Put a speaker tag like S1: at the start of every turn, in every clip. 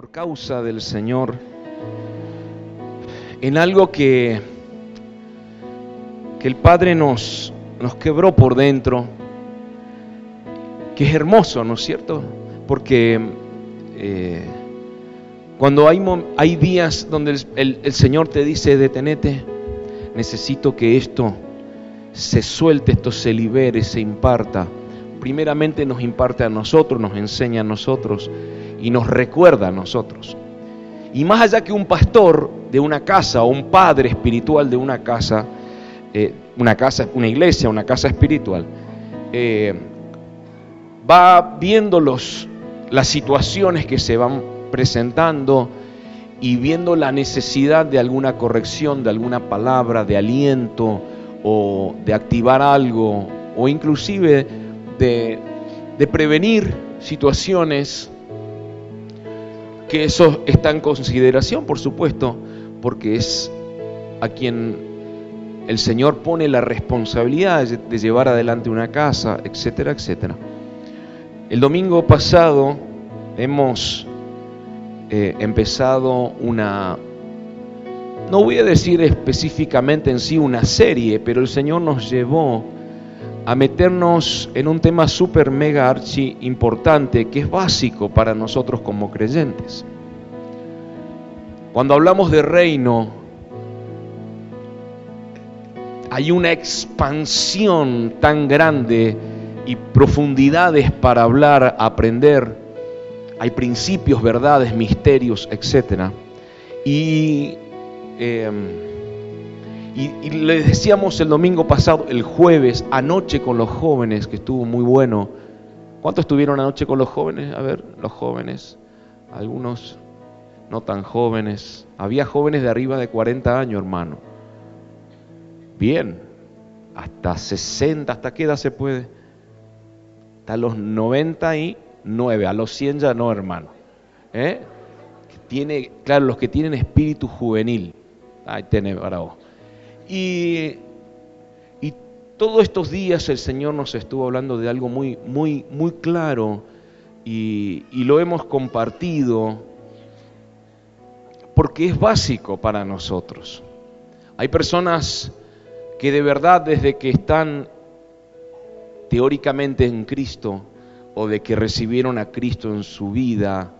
S1: por causa del Señor en algo que, que el Padre nos, nos quebró por dentro, que es hermoso, ¿no es cierto? Porque eh, cuando hay, hay días donde el, el Señor te dice, detenete, necesito que esto se suelte, esto se libere, se imparta. Primeramente nos imparte a nosotros, nos enseña a nosotros y nos recuerda a nosotros. Y más allá que un pastor de una casa o un padre espiritual de una casa, eh, una casa, una iglesia, una casa espiritual, eh, va viendo los, las situaciones que se van presentando y viendo la necesidad de alguna corrección, de alguna palabra, de aliento o de activar algo o inclusive de, de prevenir situaciones que eso está en consideración, por supuesto, porque es a quien el Señor pone la responsabilidad de llevar adelante una casa, etcétera, etcétera. El domingo pasado hemos eh, empezado una, no voy a decir específicamente en sí una serie, pero el Señor nos llevó a meternos en un tema súper mega archi importante que es básico para nosotros como creyentes. Cuando hablamos de reino, hay una expansión tan grande y profundidades para hablar, aprender. Hay principios, verdades, misterios, etc. Y em, y, les decíamos el domingo pasado, el jueves, anoche con los jóvenes, que estuvo muy bueno. ¿Cuántos estuvieron anoche con los jóvenes? A ver, los jóvenes. Algunos no tan jóvenes. Había jóvenes de arriba de 40 años, hermano. Bien. Hasta 60, ¿hasta qué edad se puede? Hasta los 99, a los 100 ya no, hermano. ¿Eh? Tiene, claro, los que tienen espíritu juvenil. Ahí tiene para vos. Y, todos estos días el Señor nos estuvo hablando de algo muy, muy, muy claro y, y lo hemos compartido porque es básico para nosotros. Hay personas que de verdad desde que están teóricamente en Cristo o de que recibieron a Cristo en su vida,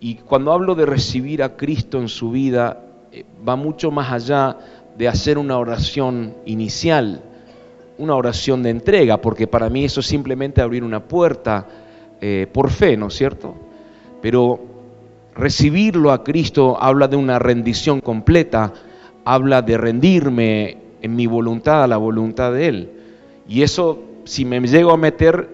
S1: y cuando hablo de recibir a Cristo en su vida, eh, va mucho más allá de hacer una oración inicial, una oración de entrega, porque para mí eso es simplemente abrir una puerta eh, por fe, ¿no es cierto? Pero recibirlo a Cristo habla de una rendición completa, habla de rendirme en mi voluntad a la voluntad de Él. Y eso, si me llego a meter,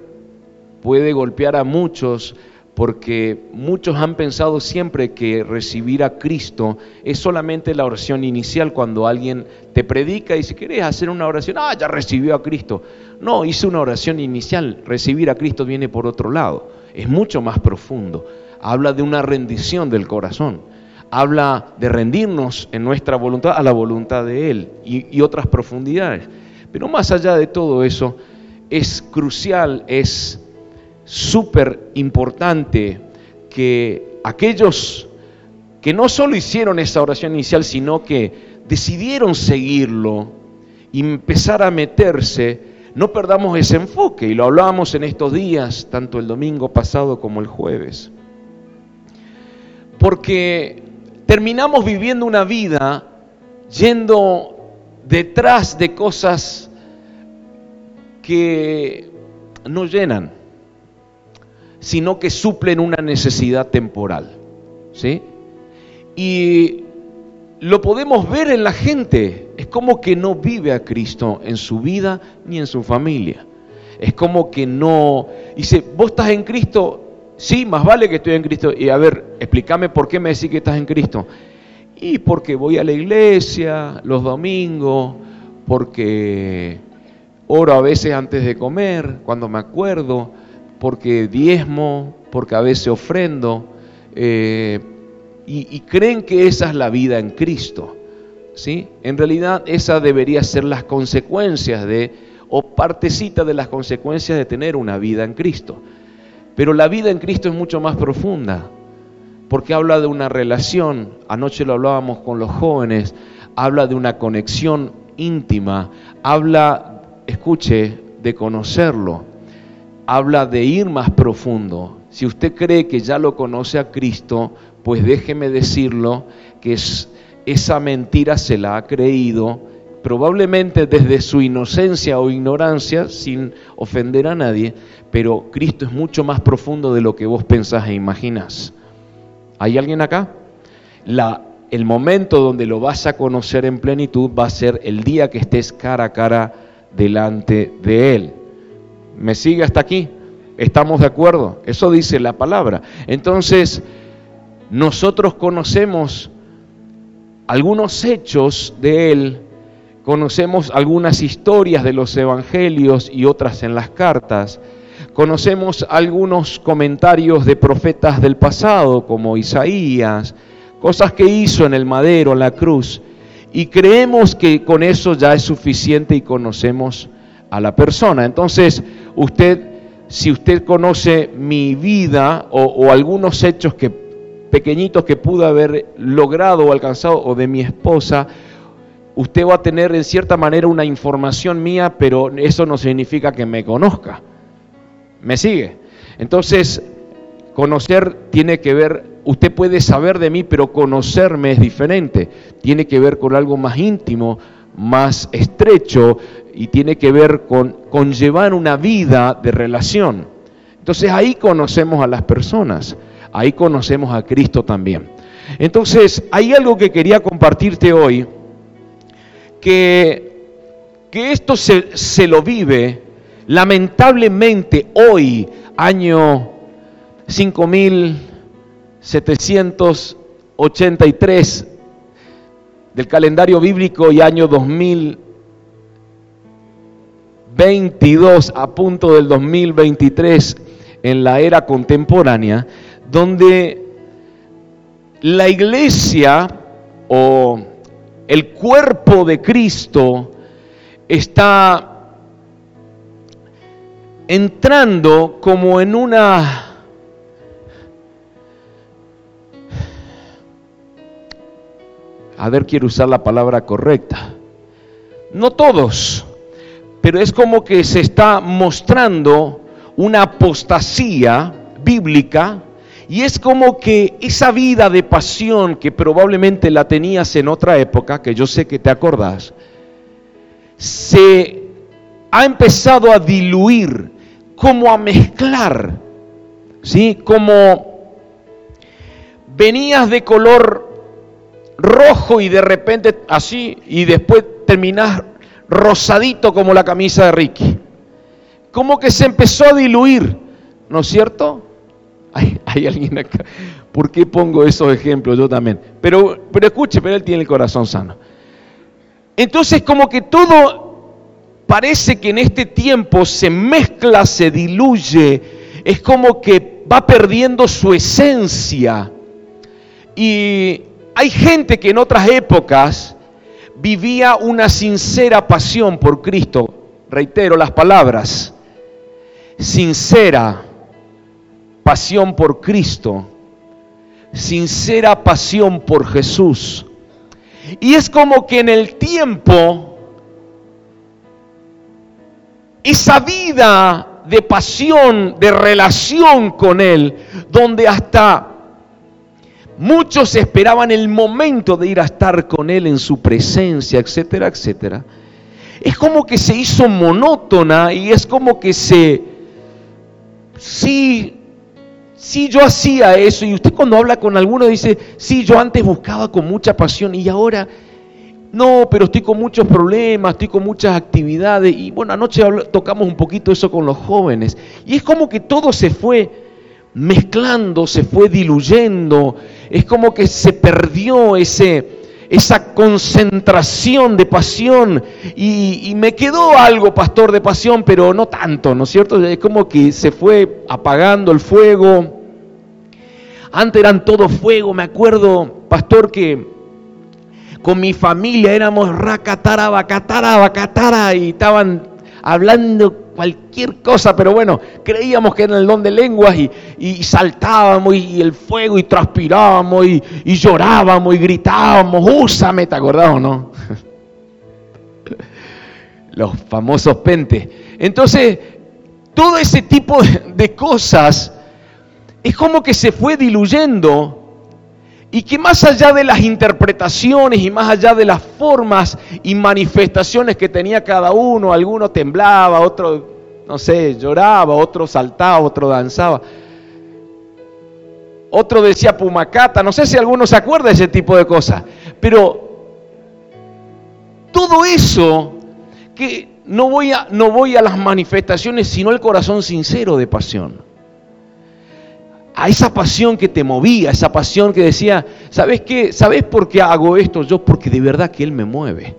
S1: puede golpear a muchos porque muchos han pensado siempre que recibir a Cristo es solamente la oración inicial cuando alguien te predica y si quieres hacer una oración, ah, ya recibió a Cristo. No, hice una oración inicial, recibir a Cristo viene por otro lado, es mucho más profundo, habla de una rendición del corazón, habla de rendirnos en nuestra voluntad a la voluntad de Él y, otras profundidades. Pero más allá de todo eso, es crucial, es súper importante que aquellos que no solo hicieron esa oración inicial, sino que decidieron seguirlo y empezar a meterse, no perdamos ese enfoque. Y lo hablábamos en estos días, tanto el domingo pasado como el jueves. Porque terminamos viviendo una vida yendo detrás de cosas que no llenan sino que suplen una necesidad temporal. ¿sí? Y lo podemos ver en la gente. Es como que no vive a Cristo en su vida ni en su familia. Es como que no... Dice, vos estás en Cristo, sí, más vale que estoy en Cristo. Y a ver, explícame por qué me decís que estás en Cristo. Y porque voy a la iglesia los domingos, porque oro a veces antes de comer, cuando me acuerdo porque diezmo, porque a veces ofrendo, eh, y, creen que esa es la vida en Cristo. ¿sí? En realidad esa debería ser las consecuencias de, o partecita de las consecuencias de tener una vida en Cristo. Pero la vida en Cristo es mucho más profunda. porque habla de una relación, anoche lo hablábamos con los jóvenes, habla de una conexión íntima, habla, escuche, de conocerlo, habla de ir más profundo. Si usted cree que ya lo conoce a Cristo, pues déjeme decirlo que es, esa mentira se la ha creído probablemente desde su inocencia o ignorancia, sin ofender a nadie, pero Cristo es mucho más profundo de lo que vos pensás e imaginás. ¿Hay alguien acá? El momento donde lo vas a conocer en plenitud va a ser el día que estés cara a cara delante de Él. ¿Me sigue hasta aquí? ¿Estamos de acuerdo? Eso dice la palabra. Entonces, nosotros conocemos algunos hechos de Él Conocemos algunas historias de los evangelios y otras en las cartas. Conocemos algunos comentarios de profetas del pasado, como Isaías, cosas que hizo en el madero, en la cruz. Y creemos que con eso ya es suficiente y conocemos a la persona. Entonces, usted, si usted conoce mi vida o, algunos hechos que, pequeñitos que pude haber logrado o alcanzado, o de mi esposa, usted va a tener en cierta manera una información mía, pero eso no significa que me conozca. ¿Me sigue? Entonces, conocer tiene que ver, usted puede saber de mí, pero conocerme es diferente. Tiene que ver con algo más íntimo, más estrecho y tiene que ver con, llevar una vida de relación. Entonces ahí conocemos a las personas, ahí conocemos a Cristo también. Entonces, hay algo que quería compartirte hoy que, esto se, se lo vive lamentablemente hoy, año 5783 del calendario bíblico y año 2022 a punto del 2023 en la era contemporánea, donde la iglesia o el cuerpo de Cristo está entrando como en una a ver, quiero usar la palabra correcta. No todos, pero es como que se está mostrando una apostasía bíblica y es como que esa vida de pasión que probablemente la tenías en otra época, que yo sé que te acordás, se ha empezado a diluir, como a mezclar, ¿sí? Como venías de color rojo y de repente así, y después terminás rosadito como la camisa de Ricky. Como que se empezó a diluir, ¿no es cierto? Hay, alguien acá. ¿Por qué pongo esos ejemplos? Yo también. Pero, pero escuche, pero él tiene el corazón sano. Entonces como que todo parece que en este tiempo se mezcla, se diluye, es como que va perdiendo su esencia. Y hay gente que en otras épocas vivía una sincera pasión por Cristo. Reitero las palabras, sincera pasión por Cristo, sincera pasión por Jesús. Y es como que en el tiempo, esa vida de pasión, de relación con Él, donde hasta muchos esperaban el momento de ir a estar con Él en su presencia, etcétera, etcétera, es como que se hizo monótona y es como que se, sí, Sí, yo hacía eso. Y usted cuando habla con alguno dice, sí, yo antes buscaba con mucha pasión y ahora no, pero estoy con muchos problemas, estoy con muchas actividades. Y bueno, anoche tocamos un poquito eso con los jóvenes. Y es como que todo se fue mezclando, se fue diluyendo. Es como que se perdió ese, esa concentración de pasión. Y, me quedó algo, pastor, de pasión, pero no tanto, ¿no es cierto? Es como que se fue apagando el fuego. Antes eran todo fuego, me acuerdo, pastor, que con mi familia éramos racatara, bacatara, bacatara y estaban hablando cualquier cosa, pero bueno, creíamos que era el don de lenguas y, saltábamos y, el fuego y transpirábamos y, llorábamos y gritábamos, úsame, ¿te acordás o no? Los famosos pentes. Entonces, todo ese tipo de cosas es como que se fue diluyendo y que más allá de las interpretaciones y más allá de las formas y manifestaciones que tenía cada uno, alguno temblaba, otro, no sé, lloraba, otro saltaba, otro danzaba, otro decía pumacata, no sé si alguno se acuerda de ese tipo de cosas, pero todo eso que no voy a, no voy a las manifestaciones, sino el corazón sincero de pasión esa pasión que te movía, esa pasión que decía, ¿sabes qué? ¿Sabes por qué hago esto? Yo porque de verdad que Él me mueve.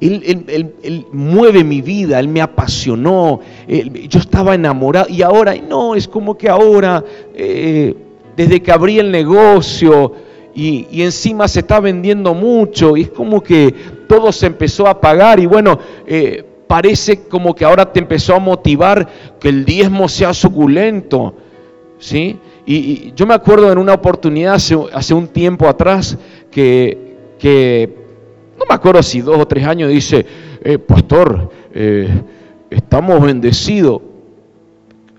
S1: Él, mueve mi vida, Él me apasionó, yo estaba enamorado y ahora, no, es como que ahora, eh, desde que abrí el negocio y, encima se está vendiendo mucho y es como que todo se empezó a pagar y bueno, eh, parece como que ahora te empezó a motivar que el diezmo sea suculento, ¿sí? Y, yo me acuerdo en una oportunidad hace, un tiempo atrás que, no me acuerdo si dos o tres años, dice, eh, pastor, eh, estamos bendecidos.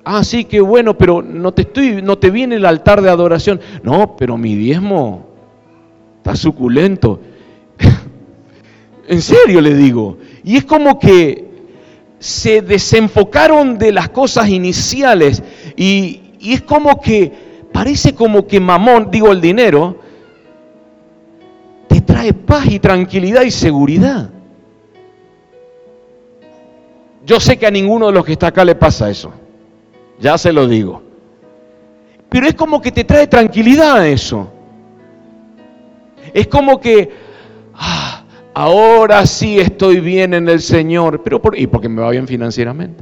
S1: Ah, sí, qué bueno, pero no te estoy, no te viene el altar de adoración. No, pero mi diezmo está suculento. en serio le digo. Y es como que se desenfocaron de las cosas iniciales y, y es como que, parece como que mamón, digo el dinero, te trae paz y tranquilidad y seguridad. Yo sé que a ninguno de los que está acá le pasa eso. Ya se lo digo. Pero es como que te trae tranquilidad eso. Es como que, ah, ahora sí estoy bien en el Señor. Pero por, ¿Y porque me va bien financieramente?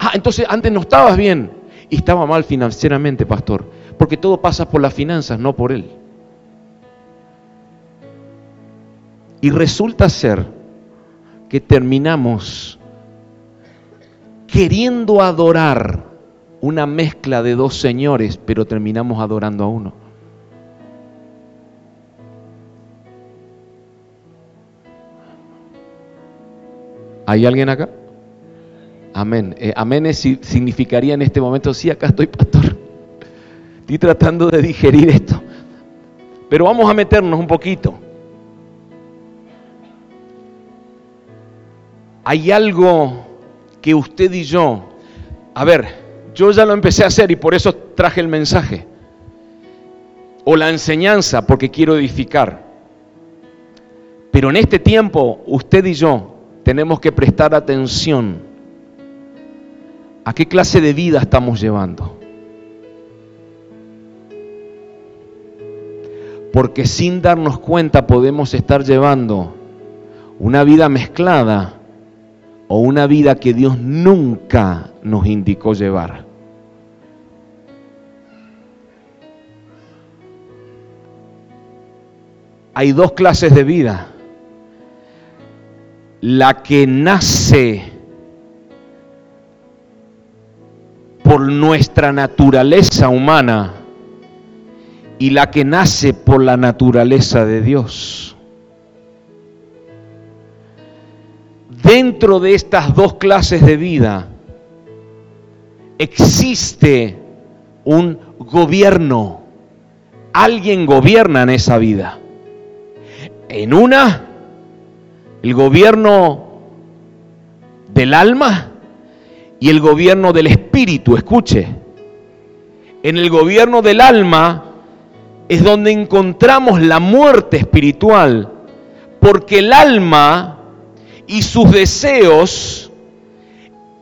S1: Ah, entonces antes no estabas bien y estaba mal financieramente, pastor, porque todo pasa por las finanzas, no por él. Y resulta ser que terminamos queriendo adorar una mezcla de dos señores, pero terminamos adorando a uno. ¿Hay alguien acá? Amén. Eh, amén significaría en este momento, sí, acá estoy, pastor. Estoy tratando de digerir esto. Pero vamos a meternos un poquito. Hay algo que usted y yo, a ver, yo ya lo empecé a hacer y por eso traje el mensaje. O la enseñanza, porque quiero edificar. Pero en este tiempo, usted y yo tenemos que prestar atención ¿A qué clase de vida estamos llevando? Porque sin darnos cuenta podemos estar llevando una vida mezclada o una vida que Dios nunca nos indicó llevar. Hay dos clases de vida. La que nace por nuestra naturaleza humana y la que nace por la naturaleza de Dios. Dentro de estas dos clases de vida existe un gobierno. Alguien gobierna en esa vida. En una, el gobierno del alma y el gobierno del espíritu, escuche. En el gobierno del alma es donde encontramos la muerte espiritual, porque el alma y sus deseos,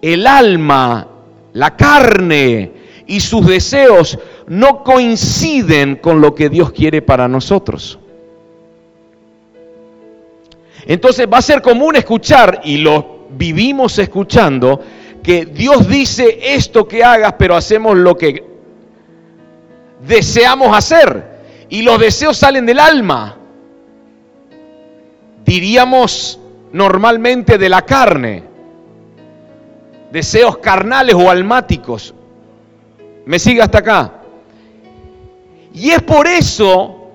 S1: el alma, la carne y sus deseos no coinciden con lo que Dios quiere para nosotros. Entonces va a ser común escuchar, y lo vivimos escuchando, que Dios dice esto que hagas, pero hacemos lo que deseamos hacer. Y los deseos salen del alma. Diríamos normalmente de la carne. deseos carnales o almáticos. ¿Me sigue hasta acá? Y es por eso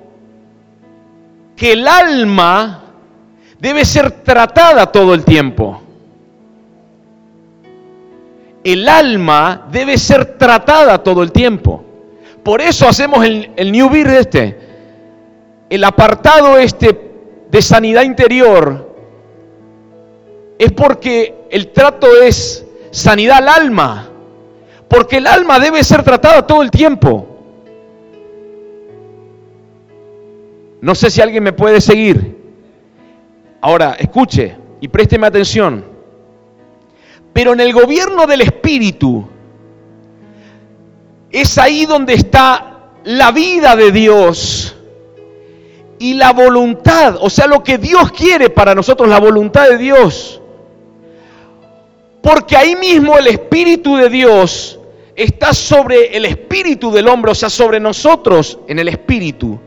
S1: que el alma debe ser tratada todo el tiempo. El alma debe ser tratada todo el tiempo. Por eso hacemos el, New Beer este, el apartado este de sanidad interior, es porque el trato es sanidad al alma, porque el alma debe ser tratada todo el tiempo. No sé si alguien me puede seguir. Ahora, escuche y présteme atención. Pero en el gobierno del Espíritu es ahí donde está la vida de Dios y la voluntad, o sea, lo que Dios quiere para nosotros, la voluntad de Dios. Porque ahí mismo el Espíritu de Dios está sobre el Espíritu del hombre, o sea, sobre nosotros en el Espíritu.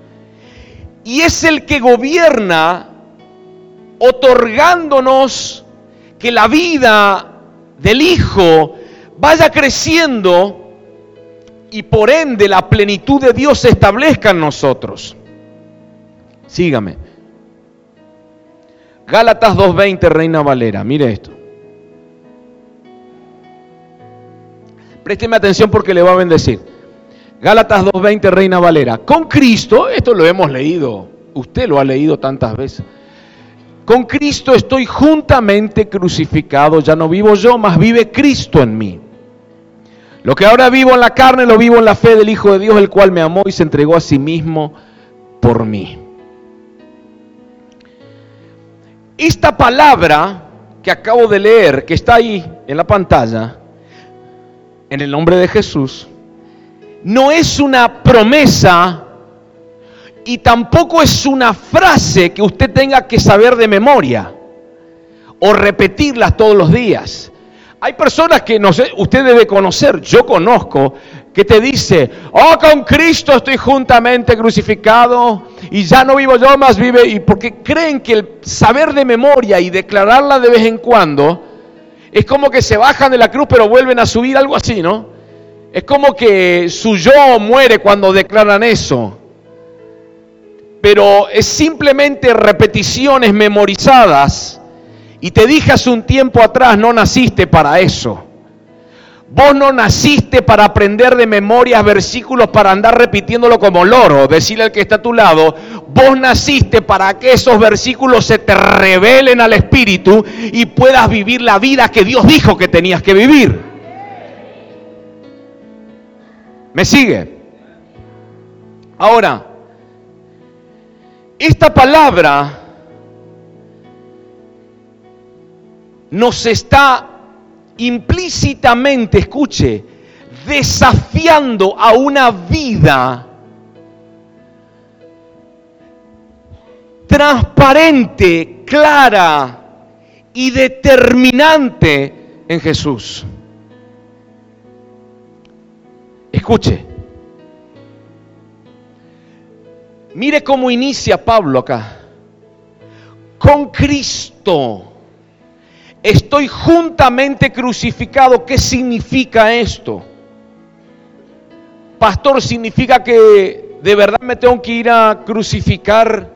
S1: Y es el que gobierna otorgándonos que la vida del Hijo vaya creciendo y por ende la plenitud de Dios se establezca en nosotros. Sígame. Gálatas 2.20, Reina Valera, mire esto. Présteme atención porque le va a bendecir. Gálatas 2.20, Reina Valera. Con Cristo, esto lo hemos leído, usted lo ha leído tantas veces. Con Cristo estoy juntamente crucificado, ya no vivo yo, mas vive Cristo en mí. Lo que ahora vivo en la carne, lo vivo en la fe del Hijo de Dios, el cual me amó y se entregó a sí mismo por mí. Esta palabra que acabo de leer, que está ahí en la pantalla, en el nombre de Jesús, no es una promesa y tampoco es una frase que usted tenga que saber de memoria o repetirlas todos los días. Hay personas que no sé, usted debe conocer, yo conozco, que te dice, oh, con Cristo estoy juntamente crucificado y ya no vivo yo, más vive, y porque creen que el saber de memoria y declararla de vez en cuando es como que se bajan de la cruz pero vuelven a subir, algo así, ¿no? Es como que su yo muere cuando declaran eso. Pero es simplemente repeticiones memorizadas. Y te dije hace un tiempo atrás, no naciste para eso. Vos no naciste para aprender de memoria versículos para andar repitiéndolo como loro, decirle al que está a tu lado, vos naciste para que esos versículos se te revelen al Espíritu y puedas vivir la vida que Dios dijo que tenías que vivir. ¿Me sigue? Ahora, esta palabra nos está implícitamente, escuche, desafiando a una vida transparente, clara y determinante en Jesús. Escuche. Mire cómo inicia Pablo acá. Con Cristo Estoy juntamente crucificado. ¿Qué significa esto? Pastor, ¿significa que de verdad me tengo que ir a crucificar?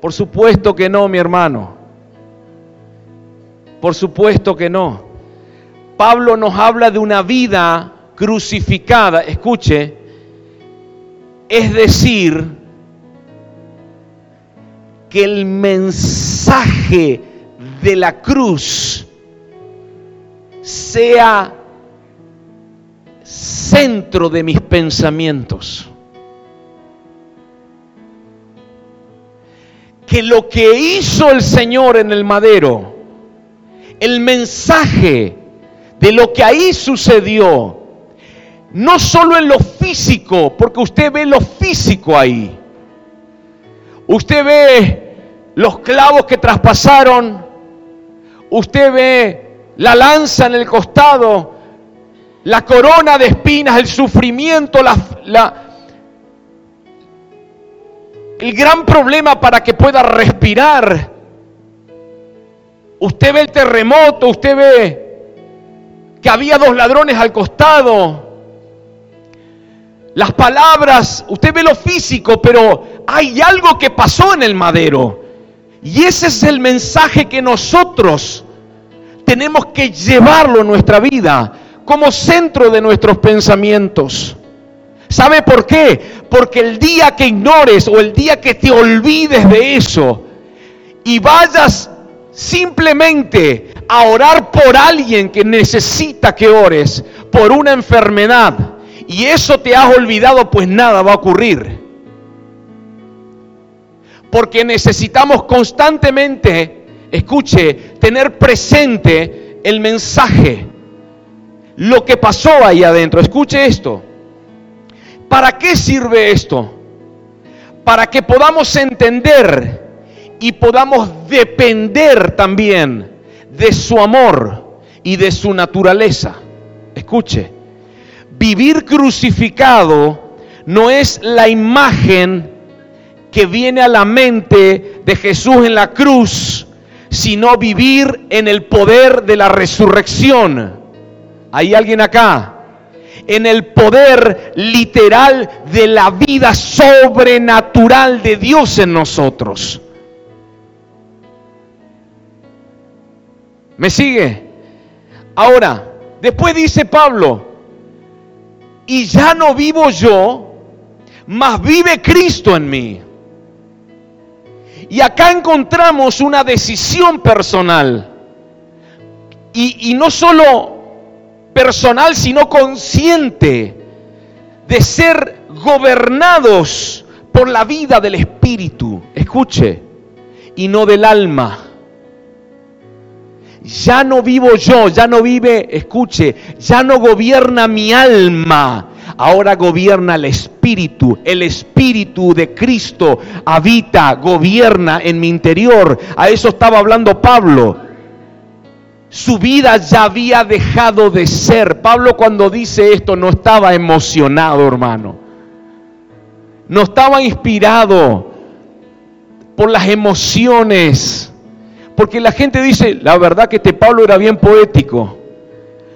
S1: Por supuesto que no, mi hermano. Por supuesto que no. Pablo nos habla de una vida crucificada. Escuche, es decir, que el mensaje de la cruz sea centro de mis pensamientos. Que lo que hizo el Señor en el madero, el mensaje de lo que ahí sucedió, no solo en lo físico, porque usted ve lo físico ahí. Usted ve los clavos que traspasaron, usted ve la lanza en el costado, la corona de espinas, el sufrimiento, la, el gran problema para que pueda respirar. Usted ve el terremoto, usted ve que había dos ladrones al costado. Las palabras, usted ve lo físico, pero hay algo que pasó en el madero. Y ese es el mensaje que nosotros tenemos que llevarlo en nuestra vida como centro de nuestros pensamientos. ¿Sabe por qué? Porque el día que ignores o el día que te olvides de eso y vayas simplemente a orar por alguien que necesita que ores, por una enfermedad, y eso te has olvidado, pues nada va a ocurrir. Porque necesitamos constantemente, escuche, tener presente el mensaje, lo que pasó ahí adentro. Escuche esto. ¿Para qué sirve esto? Para que podamos entender y podamos depender también de su amor y de su naturaleza. Escuche, vivir crucificado no es la imagen que viene a la mente de Jesús en la cruz, sino vivir en el poder de la resurrección. ¿Hay alguien acá? En el poder literal de la vida sobrenatural de Dios en nosotros. ¿Me sigue? Ahora, después dice Pablo, y ya no vivo yo, mas vive Cristo en mí. Y acá encontramos una decisión personal. Y, y, no solo personal, sino consciente de ser gobernados por la vida del Espíritu. Escuche, y no del alma. Ya no vivo yo, ya no vive, escuche, ya no gobierna mi alma, ahora gobierna el Espíritu. El Espíritu de Cristo habita, gobierna en mi interior. A eso estaba hablando Pablo. Su vida ya había dejado de ser. Pablo cuando dice esto no estaba emocionado, hermano. No estaba inspirado por las emociones porque la gente dice, la verdad que este Pablo era bien poético.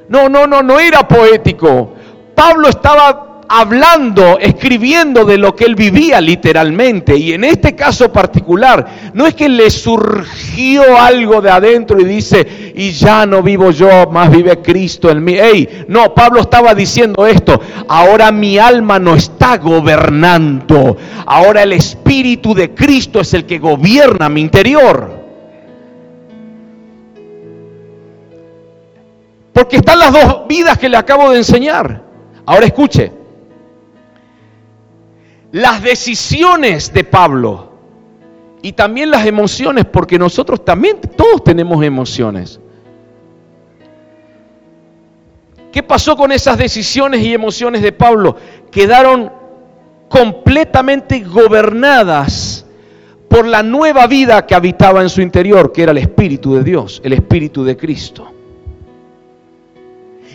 S1: No, no, no, no era poético. Pablo estaba hablando, escribiendo de lo que él vivía literalmente. Y en este caso particular, no es que le surgió algo de adentro y dice, y ya no vivo yo, más vive Cristo en mí. Ey, no, Pablo estaba diciendo esto, ahora mi alma no está gobernando, ahora el Espíritu de Cristo es el que gobierna mi interior. Porque están las dos vidas que le acabo de enseñar. Ahora escuche. Las decisiones de Pablo y también las emociones, porque nosotros también todos tenemos emociones. ¿Qué pasó con esas decisiones y emociones de Pablo? Quedaron completamente gobernadas por la nueva vida que habitaba en su interior, que era el Espíritu de Dios, el Espíritu de Cristo.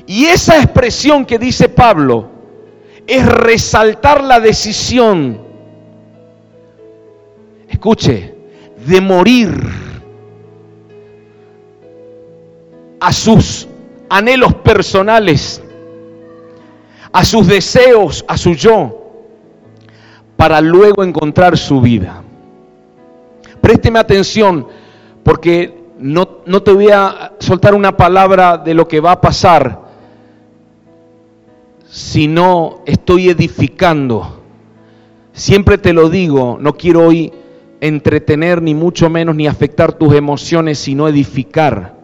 S1: Y esa expresión que dice Pablo es resaltar la decisión, escuche, de morir a sus anhelos personales, a sus deseos, a su yo, para luego encontrar su vida. Présteme atención porque no, no, te voy a soltar una palabra de lo que va a pasar si no estoy edificando. Siempre te lo digo, no quiero hoy entretener ni mucho menos ni afectar tus emociones, sino edificar.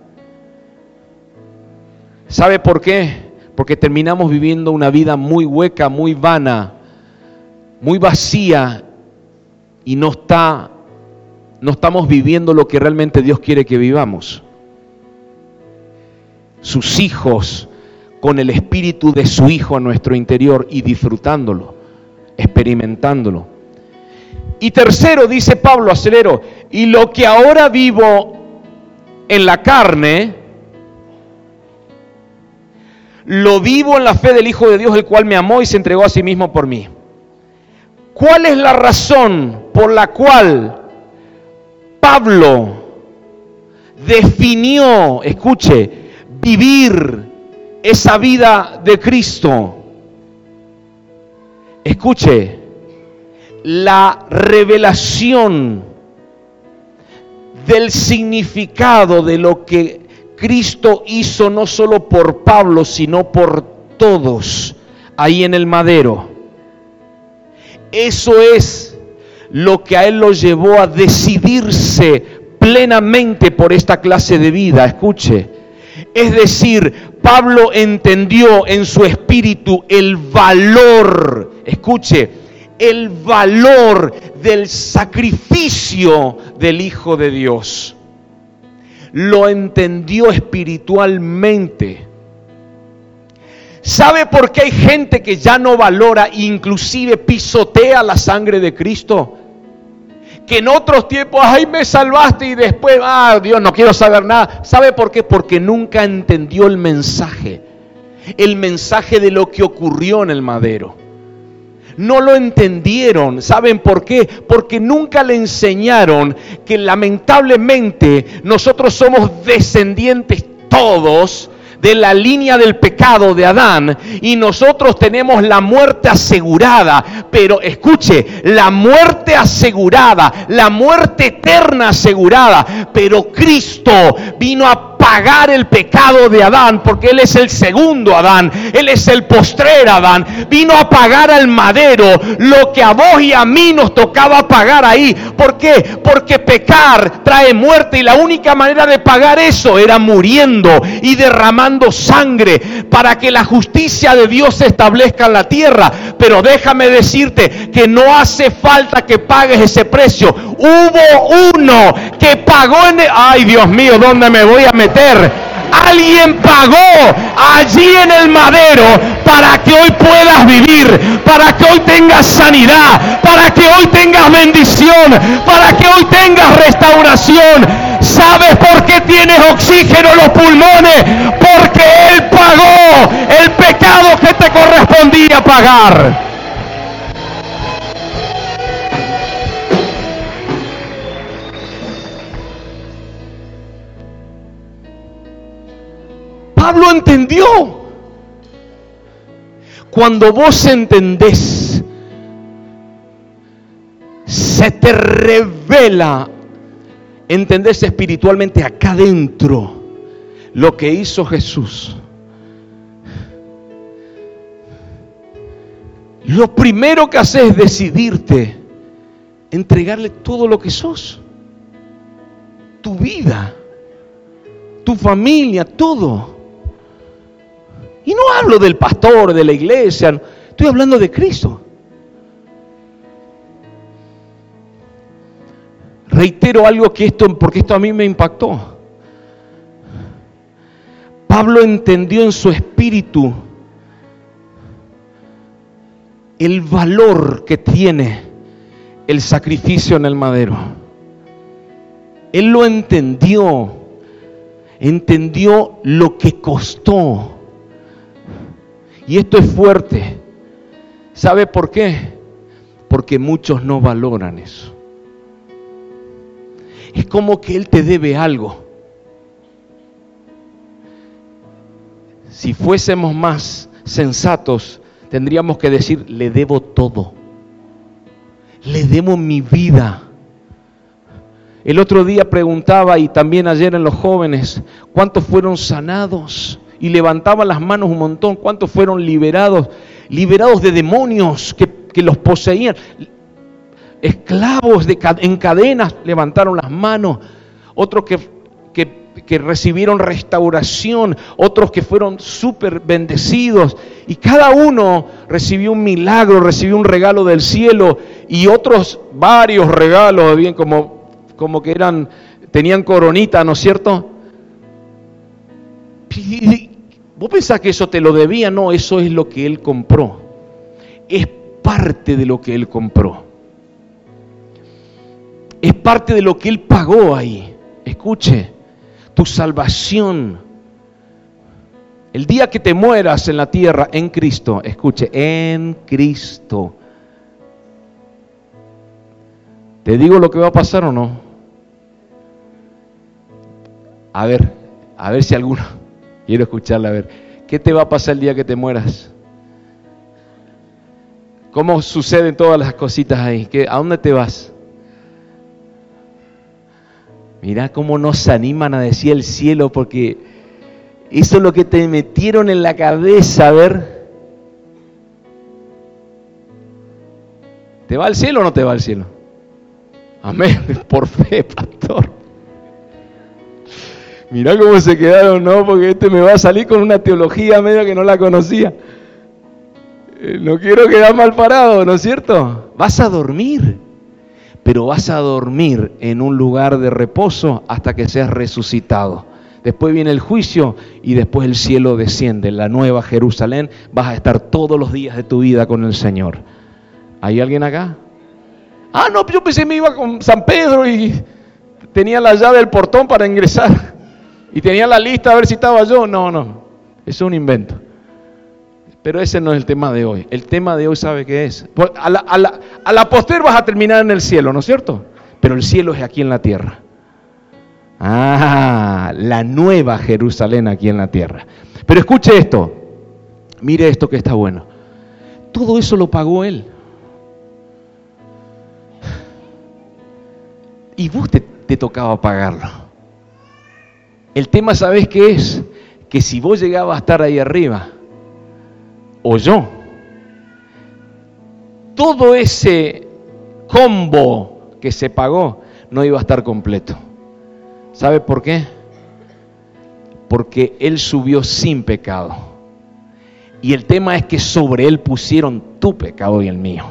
S1: ¿Sabe por qué? Porque terminamos viviendo una vida muy hueca, muy vana, muy vacía y no está no estamos viviendo lo que realmente Dios quiere que vivamos. Sus hijos con el espíritu de su Hijo en nuestro interior y disfrutándolo, experimentándolo. Y tercero, dice Pablo, acelero, y lo que ahora vivo en la carne, lo vivo en la fe del Hijo de Dios, el cual me amó y se entregó a sí mismo por mí. ¿Cuál es la razón por la cual Pablo definió, escuche, vivir esa vida de Cristo, escuche, la revelación del significado de lo que Cristo hizo no solo por Pablo, sino por todos ahí en el madero. Eso es lo que a él lo llevó a decidirse plenamente por esta clase de vida. Escuche. Es decir, Pablo entendió en su espíritu el valor, escuche, el valor del sacrificio del Hijo de Dios. Lo entendió espiritualmente. ¿Sabe por qué hay gente que ya no valora, inclusive pisotea la sangre de Cristo? Que en otros tiempos, ay, me salvaste y después, ah, Dios, no quiero saber nada. ¿Sabe por qué? Porque nunca entendió el mensaje. El mensaje de lo que ocurrió en el madero. No lo entendieron. ¿Saben por qué? Porque nunca le enseñaron que lamentablemente nosotros somos descendientes todos de la línea del pecado de Adán y nosotros tenemos la muerte asegurada. Pero escuche, la muerte asegurada, la muerte eterna asegurada. Pero Cristo vino a pagar el pecado de Adán, porque Él es el segundo Adán, Él es el postrer Adán. Vino a pagar al madero lo que a vos y a mí nos tocaba pagar ahí. ¿Por qué? Porque pecar trae muerte y la única manera de pagar eso era muriendo y derramando sangre para que la justicia de Dios se establezca en la tierra. Pero déjame decirte que no hace falta que pagues ese precio. Hubo uno que pagó en... El... Ay Dios mío, ¿dónde me voy a meter? Alguien pagó allí en el madero para que hoy puedas vivir, para que hoy tengas sanidad, para que hoy tengas bendición, para que hoy tengas restauración. ¿Sabes por qué tienes oxígeno en los pulmones? Porque Él pagó el pecado que te correspondía pagar. Pablo entendió. Cuando vos entendés, se te revela, entendés espiritualmente acá adentro lo que hizo Jesús. Lo primero que haces es decidirte, entregarle todo lo que sos, tu vida, tu familia, todo. Y no hablo del pastor, de la iglesia, estoy hablando de Cristo. Reitero algo que esto, porque esto a mí me impactó. Pablo entendió en su espíritu el valor que tiene el sacrificio en el madero. Él lo entendió, entendió lo que costó y esto es fuerte. ¿Sabe por qué? Porque muchos no valoran eso. Es como que Él te debe algo. Si fuésemos más sensatos, tendríamos que decir, le debo todo. Le debo mi vida. El otro día preguntaba, y también ayer en los jóvenes, ¿cuántos fueron sanados? Y levantaban las manos un montón. ¿Cuántos fueron liberados? Liberados de demonios que, los poseían. Esclavos en cadenas levantaron las manos. Otros que, que recibieron restauración. Otros que fueron súper bendecidos. Y cada uno recibió un milagro, recibió un regalo del cielo. Y otros varios regalos, bien como, como que eran, tenían coronita, ¿no es cierto? ¿Vos pensás que eso te lo debía? No, eso es lo que Él compró. Es parte de lo que Él compró. Es parte de lo que Él pagó ahí. Escuche, tu salvación. El día que te mueras en la tierra en Cristo, escuche, en Cristo. ¿Te digo lo que va a pasar o no? A ver, a ver si alguno Quiero escucharla a ver. ¿qué te va a pasar el día que te mueras? ¿Cómo suceden todas las cositas ahí? ¿A dónde te vas? Mira cómo nos animan a decir el cielo, porque eso es lo que te metieron en la cabeza, a ver. ¿Te va al cielo o no te va al cielo? Amén, por fe, pastor. Mira cómo se quedaron, ¿no? Porque este me va a salir con una teología media que no la conocía. Eh, no quiero quedar mal parado, ¿no es cierto? Vas a dormir, pero vas a dormir en un lugar de reposo hasta que seas resucitado. Después viene el juicio y después el cielo desciende, la nueva Jerusalén. Vas a estar todos los días de tu vida con el Señor. ¿Hay alguien acá? Ah, no, yo pensé me iba con San Pedro y tenía la llave del portón para ingresar. Y tenía la lista a ver si estaba yo. No, no, es un invento. Pero ese no es el tema de hoy. El tema de hoy, ¿sabe qué es? A la, a, la, a vas a terminar en el cielo, ¿no es cierto? Pero el cielo es aquí en la tierra. Ah, la nueva Jerusalén aquí en la tierra. Pero escuche esto. Mire esto que está bueno. Todo eso lo pagó Él. Y vos te, te tocaba pagarlo. El tema, ¿sabes qué es? Que si vos llegabas a estar ahí arriba, o yo. Todo ese combo que se pagó no iba a estar completo. ¿Sabe por qué? Porque Él subió sin pecado. Y el tema es que sobre Él pusieron tu pecado y el mío.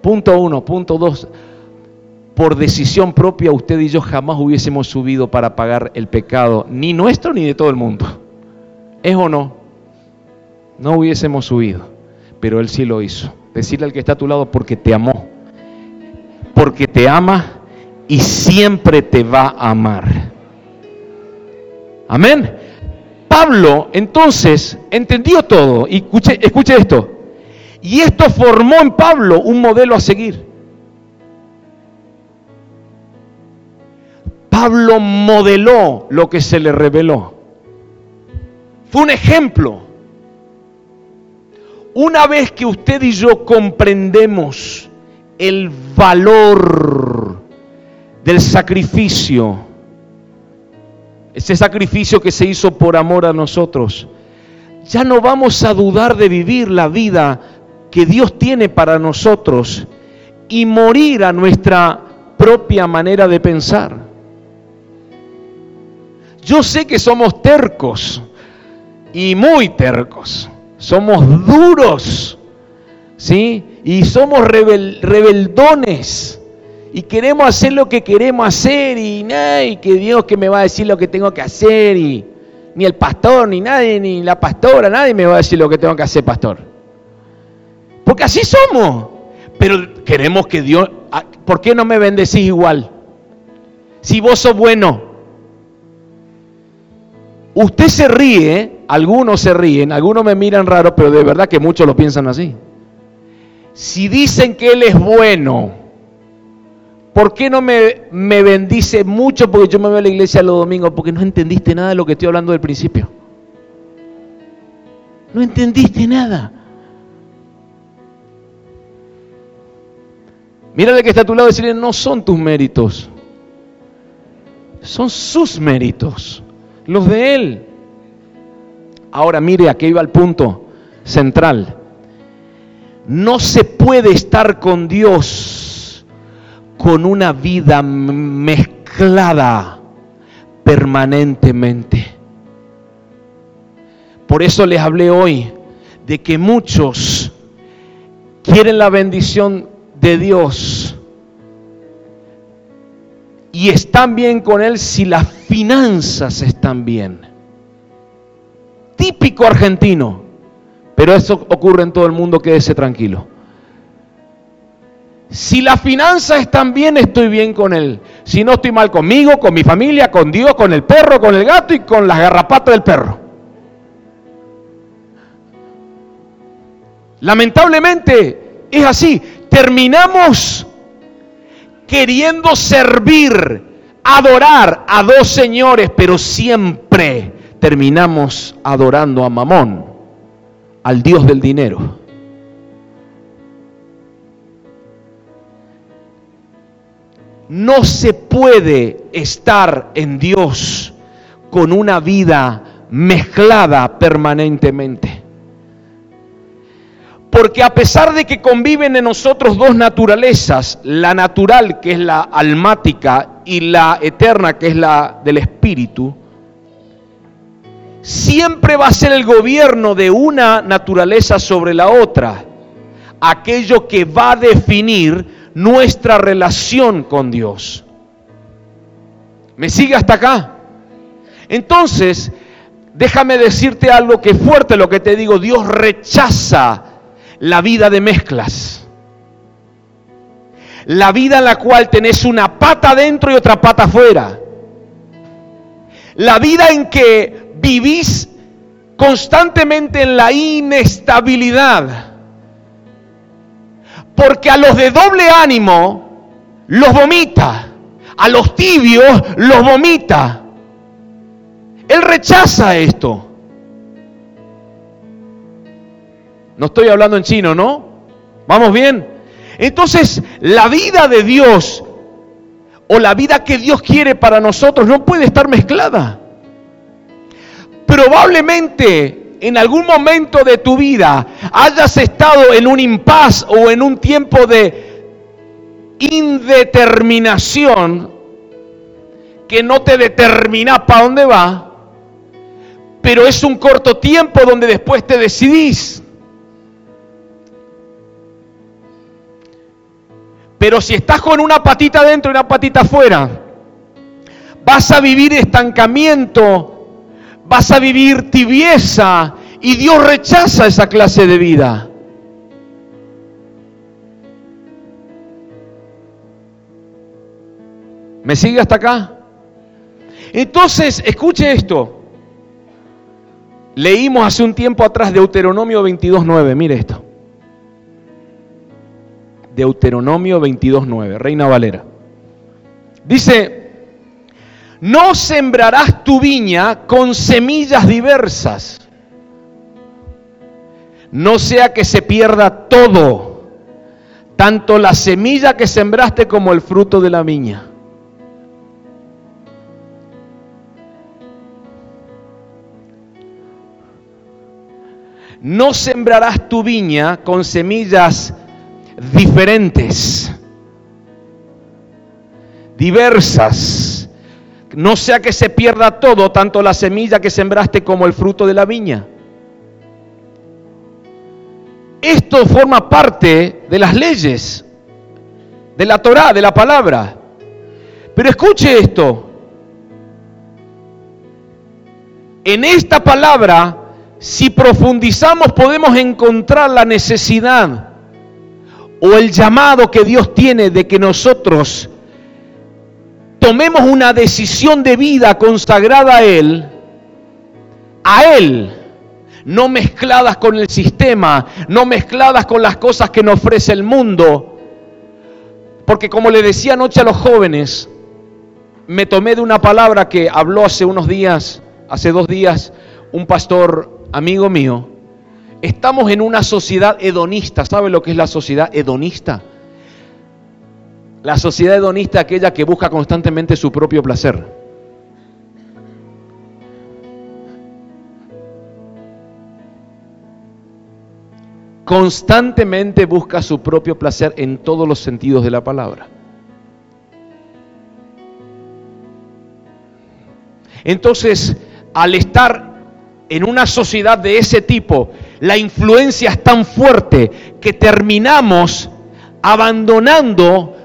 S1: Punto uno. Punto dos. Por decisión propia, usted y yo jamás hubiésemos subido para pagar el pecado, ni nuestro ni de todo el mundo. ¿Es o no? no hubiésemos subido, pero Él sí lo hizo. Decirle al que está a tu lado porque te amó, porque te ama y siempre te va a amar. Amén. Pablo entonces entendió todo y escuche, escuche esto. Y esto formó en Pablo un modelo a seguir. Pablo modeló lo que se le reveló. Fue un ejemplo. Una vez que usted y yo comprendemos el valor del sacrificio, ese sacrificio que se hizo por amor a nosotros, ya no vamos a dudar de vivir la vida que Dios tiene para nosotros y morir a nuestra propia manera de pensar. Yo sé que somos tercos y muy tercos somos duros, ¿sí? Y somos rebeldones. Y queremos hacer lo que queremos hacer y, y que Dios que me va a decir lo que tengo que hacer y ni el pastor, ni nadie, ni la pastora, nadie me va a decir lo que tengo que hacer, pastor. Porque así somos. Pero queremos que Dios, ah, ¿por qué no me bendecís igual? Si vos sos bueno. Usted se ríe algunos se ríen, algunos me miran raro, pero de verdad que muchos lo piensan así. Si dicen que Él es bueno, ¿por qué no me, me bendice mucho? Porque yo me voy a la iglesia los domingos, porque no entendiste nada de lo que estoy hablando del principio. No entendiste nada. Mírale que está a tu lado y decirle, no son tus méritos, son sus méritos, los de Él. Ahora mire, aquí iba el punto central. No se puede estar con Dios con una vida mezclada permanentemente. Por eso les hablé hoy de que muchos quieren la bendición de Dios y están bien con Él si las finanzas están bien típico argentino, pero eso ocurre en todo el mundo, quédese tranquilo. Si las finanzas están bien, estoy bien con él. Si no estoy mal conmigo, con mi familia, con Dios, con el perro, con el gato y con las garrapatas del perro. Lamentablemente es así. Terminamos queriendo servir, adorar a dos señores, pero siempre terminamos adorando a Mamón, al Dios del dinero. No se puede estar en Dios con una vida mezclada permanentemente. Porque a pesar de que conviven en nosotros dos naturalezas, la natural que es la almática y la eterna que es la del espíritu, siempre va a ser el gobierno de una naturaleza sobre la otra, aquello que va a definir nuestra relación con Dios. ¿Me sigue hasta acá? Entonces, déjame decirte algo que es fuerte lo que te digo, Dios rechaza la vida de mezclas. La vida en la cual tenés una pata dentro y otra pata afuera. La vida en que vivís constantemente en la inestabilidad porque a los de doble ánimo los vomita, a los tibios los vomita. Él rechaza esto. No estoy hablando en chino, ¿no? ¿Vamos bien? Entonces, la vida de Dios o la vida que Dios quiere para nosotros no puede estar mezclada. Probablemente en algún momento de tu vida hayas estado en un impas o en un tiempo de indeterminación que no te determina para dónde va, pero es un corto tiempo donde después te decidís. Pero si estás con una patita dentro y una patita afuera, vas a vivir estancamiento vas a vivir tibieza y Dios rechaza esa clase de vida. ¿Me sigue hasta acá? Entonces, escuche esto. Leímos hace un tiempo atrás Deuteronomio 22.9, mire esto. Deuteronomio 22.9, Reina Valera. Dice, no sembrarás tu viña con semillas diversas. No sea que se pierda todo, tanto la semilla que sembraste como el fruto de la viña. No sembrarás tu viña con semillas diferentes, diversas no sea que se pierda todo, tanto la semilla que sembraste como el fruto de la viña. Esto forma parte de las leyes, de la Torá, de la palabra. Pero escuche esto. En esta palabra, si profundizamos, podemos encontrar la necesidad o el llamado que Dios tiene de que nosotros tomemos una decisión de vida consagrada a Él, a Él, no mezcladas con el sistema, no mezcladas con las cosas que nos ofrece el mundo. Porque como le decía anoche a los jóvenes, me tomé de una palabra que habló hace unos días, hace dos días, un pastor amigo mío. Estamos en una sociedad hedonista. ¿Sabe lo que es la sociedad hedonista? La sociedad hedonista es aquella que busca constantemente su propio placer. Constantemente busca su propio placer en todos los sentidos de la palabra. Entonces, al estar en una sociedad de ese tipo, la influencia es tan fuerte que terminamos abandonando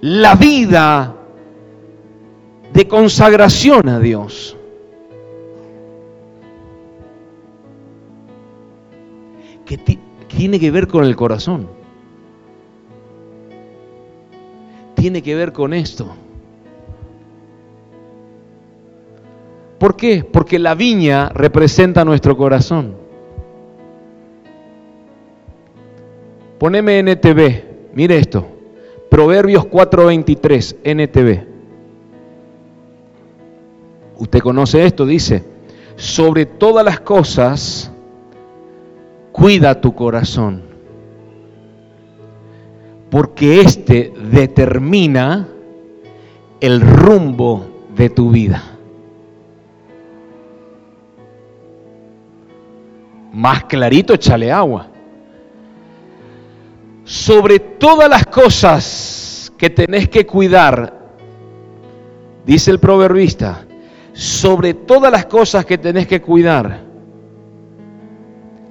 S1: la vida de consagración a Dios. Que tiene que ver con el corazón. Tiene que ver con esto. ¿Por qué? Porque la viña representa nuestro corazón. Poneme NTV, mire esto. Proverbios 4:23, NTV. Usted conoce esto, dice, sobre todas las cosas, cuida tu corazón, porque éste determina el rumbo de tu vida. Más clarito, échale agua. Sobre todas las cosas que tenés que cuidar, dice el proverbista, sobre todas las cosas que tenés que cuidar.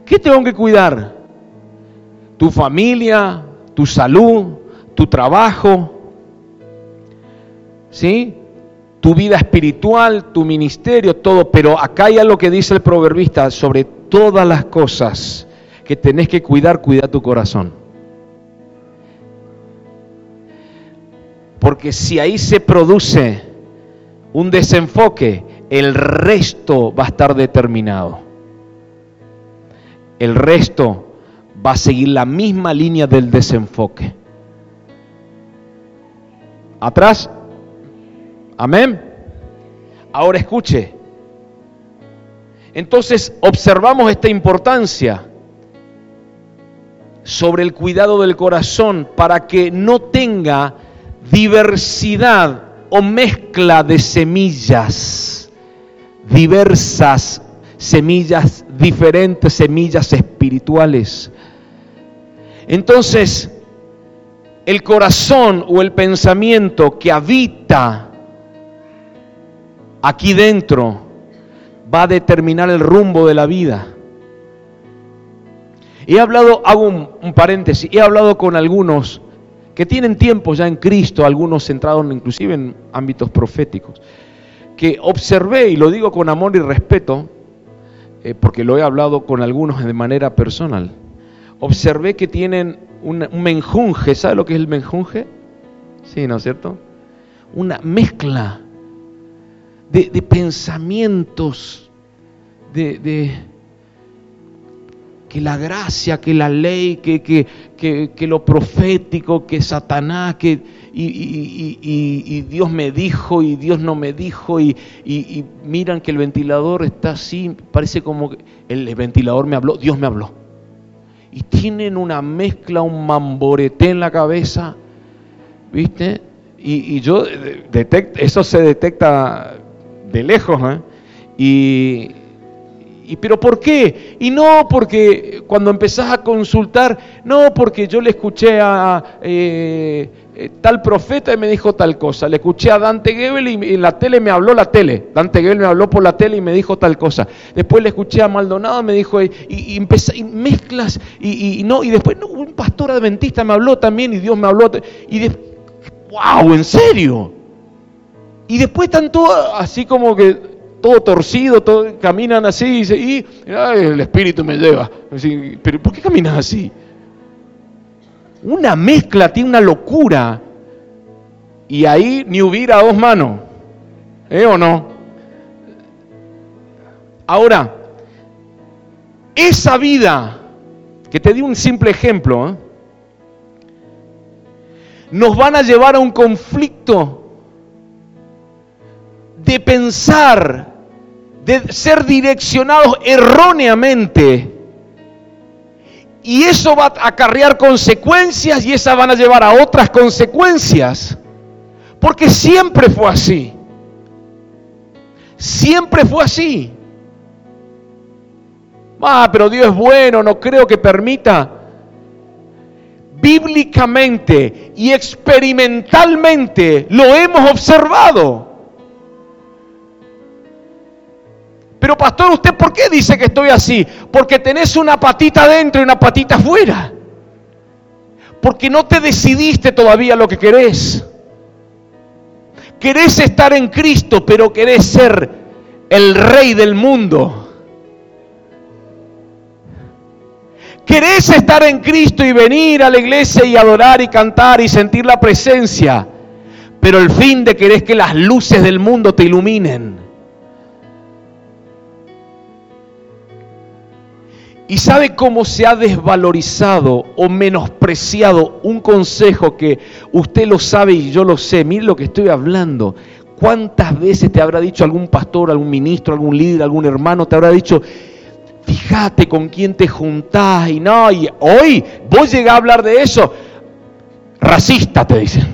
S1: ¿Qué tengo que cuidar? Tu familia, tu salud, tu trabajo, ¿sí? Tu vida espiritual, tu ministerio, todo. Pero acá hay algo que dice el proverbista, sobre todas las cosas que tenés que cuidar, cuida tu corazón. Porque si ahí se produce un desenfoque, el resto va a estar determinado. El resto va a seguir la misma línea del desenfoque. Atrás. Amén. Ahora escuche. Entonces observamos esta importancia sobre el cuidado del corazón para que no tenga diversidad o mezcla de semillas, diversas semillas, diferentes semillas espirituales. Entonces, el corazón o el pensamiento que habita aquí dentro va a determinar el rumbo de la vida. He hablado, hago un, un paréntesis, he hablado con algunos que tienen tiempo ya en Cristo, algunos centrados inclusive en ámbitos proféticos, que observé, y lo digo con amor y respeto, eh, porque lo he hablado con algunos de manera personal, observé que tienen un, menjunje, ¿sabe lo que es el menjunje? Sí, ¿no es cierto? Una mezcla de, pensamientos, de que la gracia, que la ley, que, que, lo profético, que Satanás, que y, Dios me dijo y Dios no me dijo y, miran que el ventilador está así, parece como que el ventilador me habló, Dios me habló. Y tienen una mezcla, un mamborete en la cabeza, ¿viste? Y, yo detecto, eso se detecta de lejos, ¿eh? Y, ¿Y pero por qué? Y no porque cuando empezás a consultar, no porque yo le escuché a eh, eh, tal profeta y me dijo tal cosa. Le escuché a Dante Gebel y en la tele me habló la tele. Dante Gebel me habló por la tele y me dijo tal cosa. Después le escuché a Maldonado y me dijo, y, y, y mezclas, y, no, y después un pastor adventista me habló también y Dios me habló. Y de, wow, ¿en serio? Y después tanto así como que todo torcido, todo, caminan así y, el espíritu me lleva. Pero ¿por qué caminas así? Una mezcla, tiene una locura. Y ahí ni hubiera dos manos. ¿Eh o no? Ahora, esa vida, que te di un simple ejemplo, ¿eh? nos van a llevar a un conflicto de pensar de ser direccionados erróneamente. Y eso va a acarrear consecuencias y esas van a llevar a otras consecuencias. Porque siempre fue así. Siempre fue así. Ah, pero Dios es bueno, no creo que permita. Bíblicamente y experimentalmente lo hemos observado. Pero pastor, ¿usted por qué dice que estoy así? Porque tenés una patita adentro y una patita afuera. Porque no te decidiste todavía lo que querés. Querés estar en Cristo, pero querés ser el rey del mundo. Querés estar en Cristo y venir a la iglesia y adorar y cantar y sentir la presencia. Pero el fin de querés que las luces del mundo te iluminen. ¿Y sabe cómo se ha desvalorizado o menospreciado un consejo que usted lo sabe y yo lo sé? Mire lo que estoy hablando. ¿Cuántas veces te habrá dicho algún pastor, algún ministro, algún líder, algún hermano, te habrá dicho, fíjate con quién te juntás y no, y hoy vos llegás a hablar de eso, racista te dicen.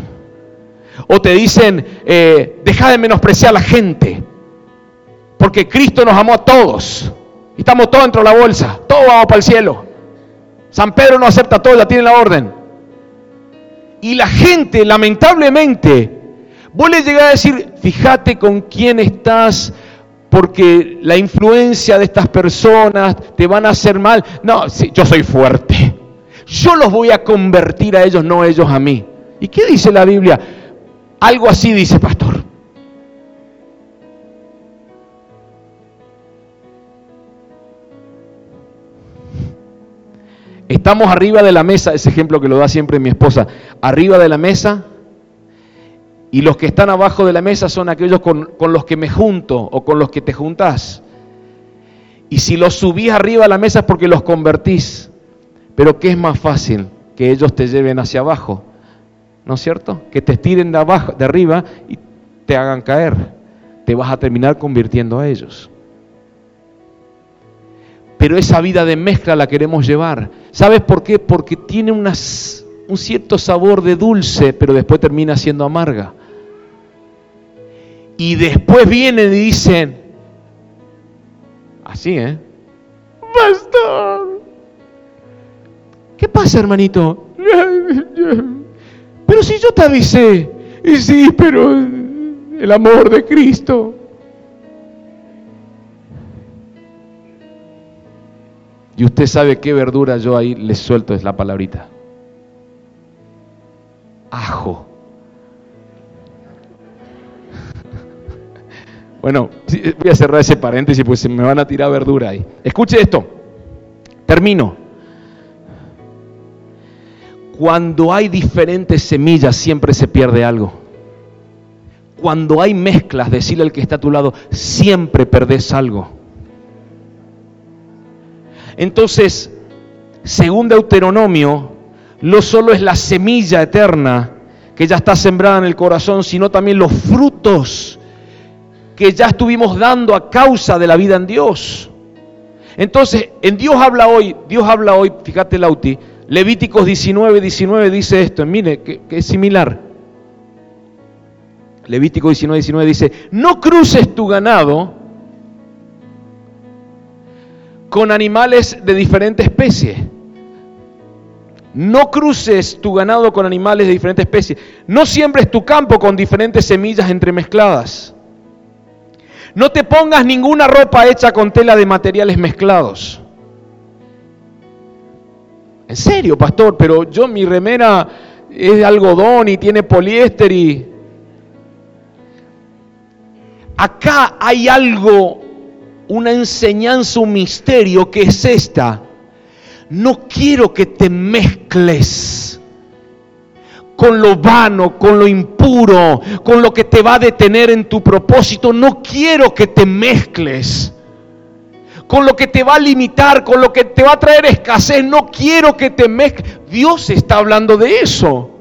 S1: O te dicen, eh, deja de menospreciar a la gente, porque Cristo nos amó a todos. Estamos todos dentro de la bolsa, todos vamos para el cielo. San Pedro no acepta todo, ya tiene la orden. Y la gente, lamentablemente, Vos le llegás a decir, fíjate con quién estás, porque la influencia de estas personas te van a hacer mal. No, sí, yo soy fuerte. Yo los voy a convertir a ellos, no ellos a mí. ¿Y qué dice la Biblia? Algo así dice, pastor. Estamos arriba de la mesa, ese ejemplo que lo da siempre mi esposa, arriba de la mesa y los que están abajo de la mesa son aquellos con, los que me junto o con los que te juntás. Y si los subís arriba a la mesa es porque los convertís. Pero ¿qué es más fácil? Que ellos te lleven hacia abajo. ¿No es cierto? Que te estiren de, abajo, de arriba y te hagan caer. Te vas a terminar convirtiendo a ellos. Pero esa vida de mezcla la queremos llevar. ¿Sabes por qué? Porque tiene unas un cierto sabor de dulce, pero después termina siendo amarga. Y después vienen y dicen, así, ¿eh? Pastor, ¿qué pasa, hermanito? Pero si yo te avisé, y sí, pero el amor de Cristo. Y usted sabe qué verdura yo ahí le suelto es la palabrita ajo. Bueno, voy a cerrar ese paréntesis, pues se me van a tirar verdura ahí. Escuche esto, termino. Cuando hay diferentes semillas siempre se pierde algo. Cuando hay mezclas, decirle al que está a tu lado, siempre perdés algo. Entonces, según Deuteronomio, no solo es la semilla eterna que ya está sembrada en el corazón, sino también los frutos que ya estuvimos dando a causa de la vida en Dios. Entonces, en Dios habla hoy, Dios habla hoy, fíjate Lauti, Levíticos 19, 19 dice esto, mire, que, que es similar. Levítico 19, 19 dice, no cruces tu ganado con animales de diferente especie no cruces tu ganado con animales de diferentes especies. No siembres tu campo con diferentes semillas entremezcladas. No te pongas ninguna ropa hecha con tela de materiales mezclados. En serio, pastor, pero yo mi remera es de algodón y tiene poliéster y... Acá hay algo, una enseñanza, un misterio que es esta no quiero que te mezcles con lo vano, con lo impuro, con lo que te va a detener en tu propósito. No quiero que te mezcles con lo que te va a limitar, con lo que te va a traer escasez. No quiero que te mezcles. Dios está hablando de eso.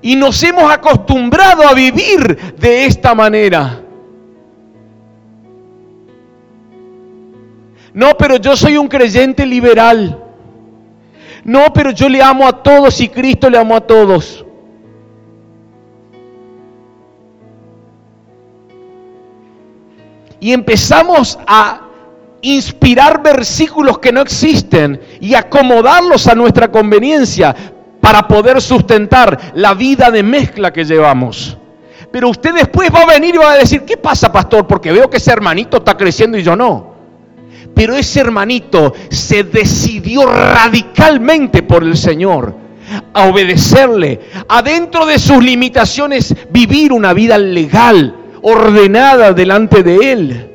S1: Y nos hemos acostumbrado a vivir de esta manera. No, pero yo soy un creyente liberal. No, pero yo le amo a todos y Cristo le amó a todos. Y empezamos a inspirar versículos que no existen y acomodarlos a nuestra conveniencia para poder sustentar la vida de mezcla que llevamos. Pero usted después va a venir y va a decir, ¿qué pasa, pastor? Porque veo que ese hermanito está creciendo y yo no. Pero ese hermanito se decidió radicalmente por el Señor a obedecerle, adentro de sus limitaciones, vivir una vida legal, ordenada delante de Él.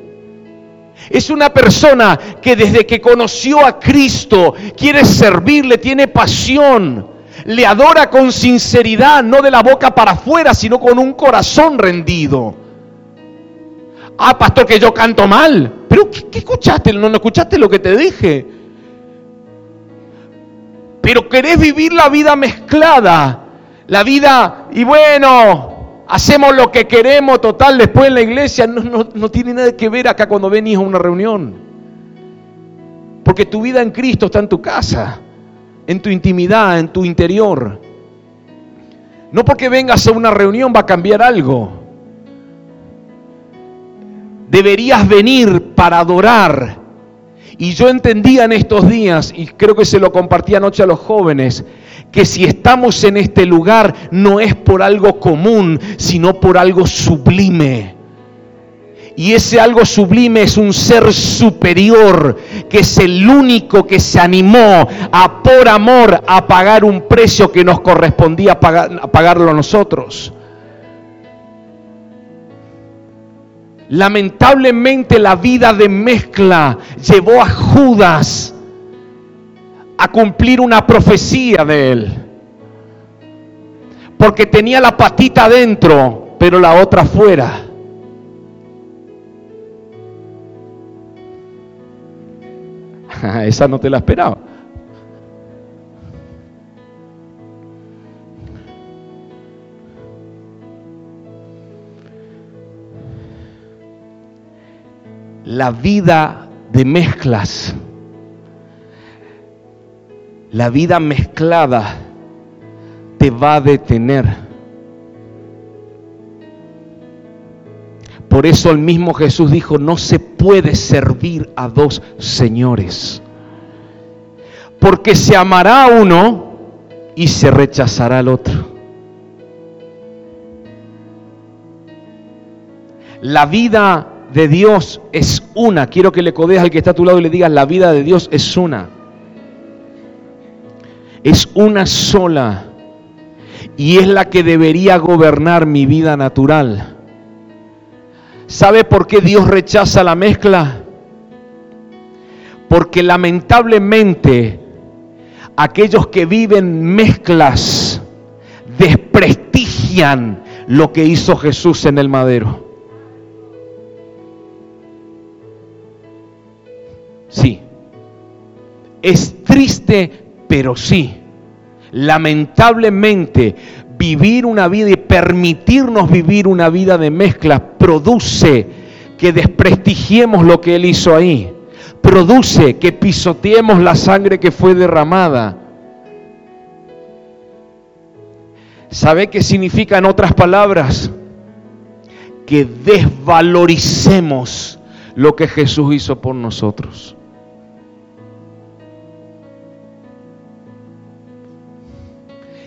S1: Es una persona que desde que conoció a Cristo quiere servirle, tiene pasión, le adora con sinceridad, no de la boca para afuera, sino con un corazón rendido. Ah, pastor, que yo canto mal. Pero ¿qué, escuchaste? ¿No, ¿No escuchaste lo que te dije? Pero querés vivir la vida mezclada. La vida, y bueno, hacemos lo que queremos, total, después en la iglesia no, no tiene nada que ver acá cuando venís a una reunión. Porque tu vida en Cristo está en tu casa, en tu intimidad, en tu interior. No porque vengas a una reunión va a cambiar algo. Deberías venir para adorar. Y yo entendía en estos días, y creo que se lo compartí anoche a los jóvenes, que si estamos en este lugar no es por algo común, sino por algo sublime. Y ese algo sublime es un ser superior, que es el único que se animó a por amor a pagar un precio que nos correspondía a pagarlo nosotros. Lamentablemente la vida de mezcla llevó a Judas a cumplir una profecía de él. Porque tenía la patita adentro, pero la otra fuera. Esa no te la esperaba. La vida de mezclas, la vida mezclada te va a detener. Por eso el mismo Jesús dijo, no se puede servir a dos señores. Porque se amará a uno y se rechazará al otro. La vida de Dios es una. Quiero que le codees al que está a tu lado y le digas, la vida de Dios es una. Es una sola. Y es la que debería gobernar mi vida natural. ¿Sabe por qué Dios rechaza la mezcla? Porque lamentablemente aquellos que viven mezclas desprestigian lo que hizo Jesús en el madero. Sí. Es triste, pero sí. Lamentablemente vivir una vida y permitirnos vivir una vida de mezclas produce que desprestigiemos lo que Él hizo ahí. Produce que pisoteemos la sangre que fue derramada. ¿Sabe qué significa en otras palabras? Que desvaloricemos lo que Jesús hizo por nosotros.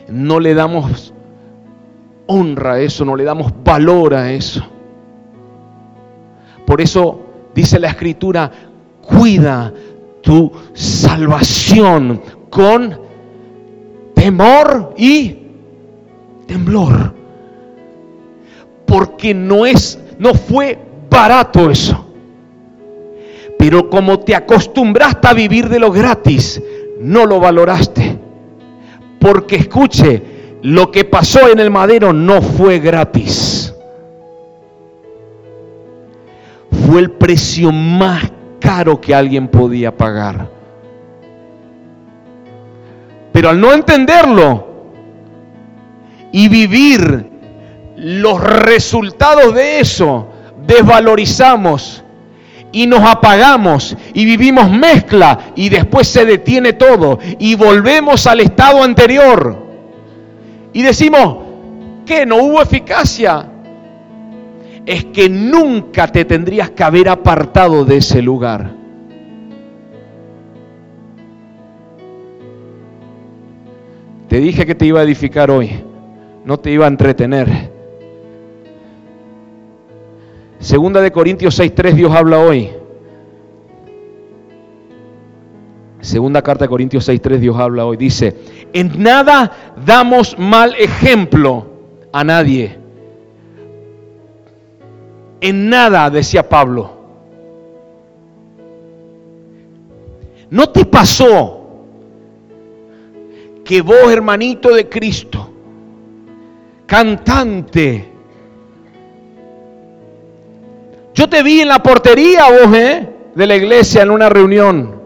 S1: No le damos honra a eso, no le damos valor a eso. Por eso dice la escritura, cuida tu salvación con temor y temblor. Porque no es no fue barato eso. Pero como te acostumbraste a vivir de lo gratis, no lo valoraste. Porque escuche, lo que pasó en el madero no fue gratis. Fue el precio más caro que alguien podía pagar. Pero al no entenderlo y vivir los resultados de eso, desvalorizamos y nos apagamos y vivimos mezcla y después se detiene todo y volvemos al estado anterior y decimos que no hubo eficacia, es que nunca te tendrías que haber apartado de ese lugar. Te dije que te iba a edificar hoy, no te iba a entretener. Segunda de Corintios 6.3 Dios habla hoy. Segunda carta de Corintios 6.3 Dios habla hoy. Dice, en nada damos mal ejemplo a nadie. En nada, decía Pablo. ¿No te pasó que vos, hermanito de Cristo, cantante, yo te vi en la portería vos, ¿eh? De la iglesia en una reunión.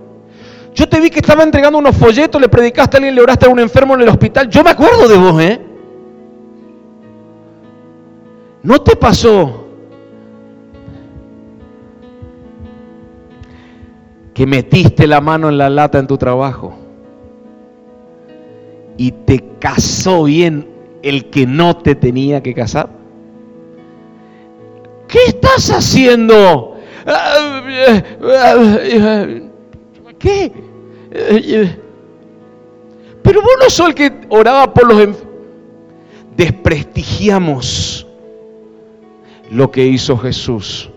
S1: Yo te vi que estaba entregando unos folletos, le predicaste a alguien, le oraste a un enfermo en el hospital. Yo me acuerdo de vos, ¿eh? ¿No te pasó que metiste la mano en la lata en tu trabajo y te casó bien el que no te tenía que casar? ¿Qué estás haciendo? ¿Qué? Pero vos no sos el que oraba por los. Desprestigiamos lo que hizo Jesús.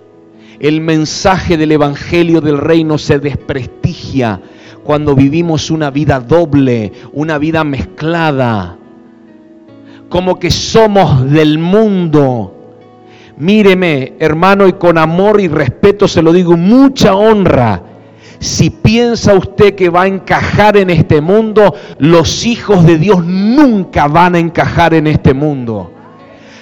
S1: El mensaje del Evangelio del Reino se desprestigia cuando vivimos una vida doble, una vida mezclada, como que somos del mundo. Míreme, hermano, y con amor y respeto se lo digo, mucha honra. Si piensa usted que va a encajar en este mundo, los hijos de Dios nunca van a encajar en este mundo.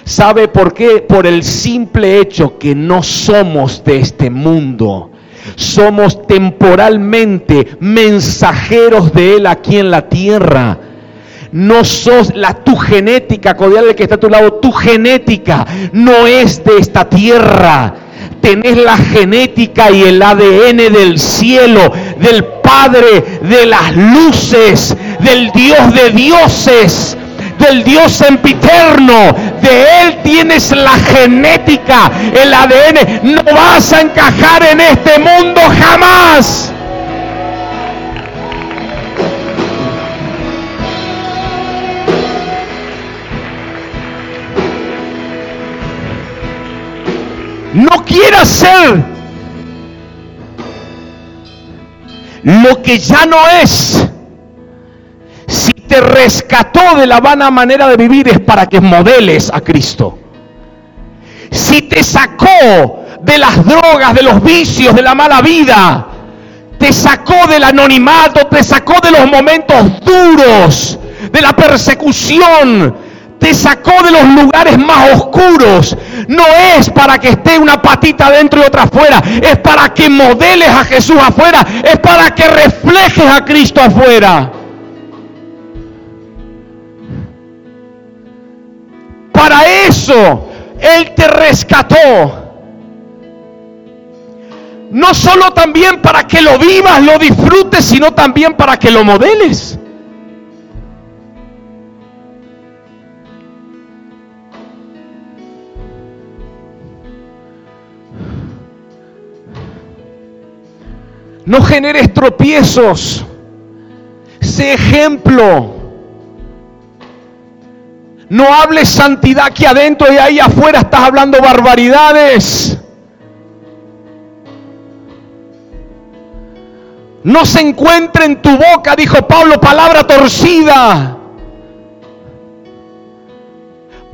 S1: ¿Sabe por qué? Por el simple hecho que no somos de este mundo. Somos temporalmente mensajeros de Él aquí en la tierra. No sos la tu genética, cordial que está a tu lado, tu genética no es de esta tierra. Tenés la genética y el ADN del cielo, del Padre de las luces, del Dios de dioses del Dios sempiterno. De Él tienes la genética, el ADN. No vas a encajar en este mundo jamás. No quieras ser lo que ya no es te rescató de la vana manera de vivir es para que modeles a Cristo. Si te sacó de las drogas, de los vicios, de la mala vida, te sacó del anonimato, te sacó de los momentos duros, de la persecución, te sacó de los lugares más oscuros. No es para que esté una patita dentro y otra afuera, es para que modeles a Jesús afuera, es para que reflejes a Cristo afuera. Para eso Él te rescató. No solo también para que lo vivas, lo disfrutes, sino también para que lo modeles. No generes tropiezos. Sé ejemplo. No hables santidad aquí adentro y ahí afuera estás hablando barbaridades. No se encuentre en tu boca, dijo Pablo, palabra torcida.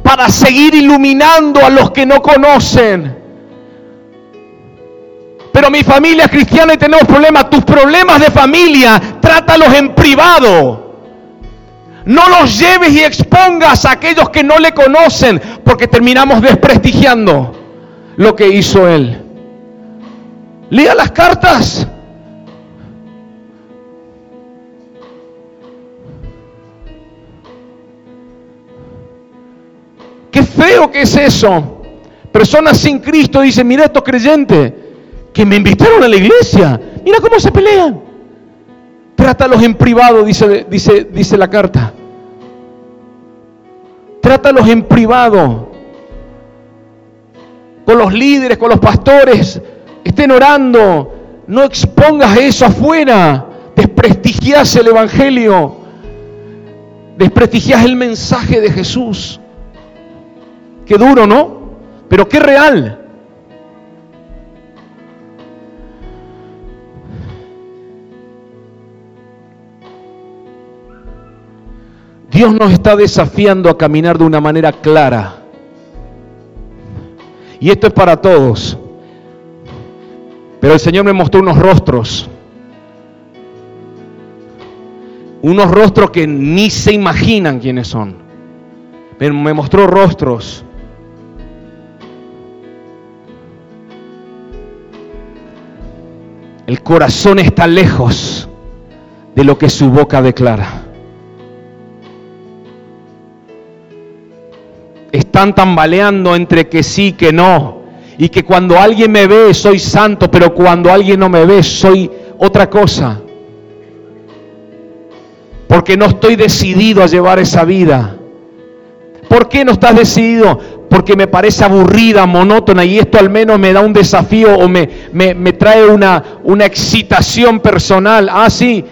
S1: Para seguir iluminando a los que no conocen. Pero mi familia es cristiana y tenemos problemas. Tus problemas de familia, trátalos en privado. No los lleves y expongas a aquellos que no le conocen, porque terminamos desprestigiando lo que hizo él. Lea las cartas. Qué feo que es eso. Personas sin Cristo dicen, mira estos creyentes que me invitaron a la iglesia. Mira cómo se pelean. Trátalos en privado, dice, dice, dice la carta. Trátalos en privado. Con los líderes, con los pastores. Estén orando. No expongas eso afuera. Desprestigias el Evangelio. Desprestigias el mensaje de Jesús. Qué duro, ¿no? Pero qué real. Dios nos está desafiando a caminar de una manera clara. Y esto es para todos. Pero el Señor me mostró unos rostros. Unos rostros que ni se imaginan quiénes son. Pero me mostró rostros. El corazón está lejos de lo que su boca declara. Están tambaleando entre que sí, que no. Y que cuando alguien me ve soy santo, pero cuando alguien no me ve soy otra cosa. Porque no estoy decidido a llevar esa vida. ¿Por qué no estás decidido? Porque me parece aburrida, monótona y esto al menos me da un desafío o me, me, me trae una, una excitación personal. Ah, sí,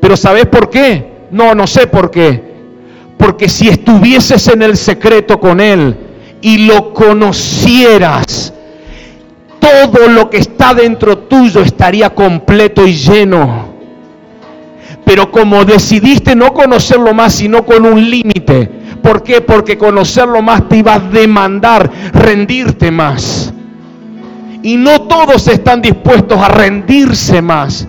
S1: pero ¿sabes por qué? No, no sé por qué. Porque si estuvieses en el secreto con Él y lo conocieras, todo lo que está dentro tuyo estaría completo y lleno. Pero como decidiste no conocerlo más, sino con un límite, ¿por qué? Porque conocerlo más te iba a demandar rendirte más. Y no todos están dispuestos a rendirse más.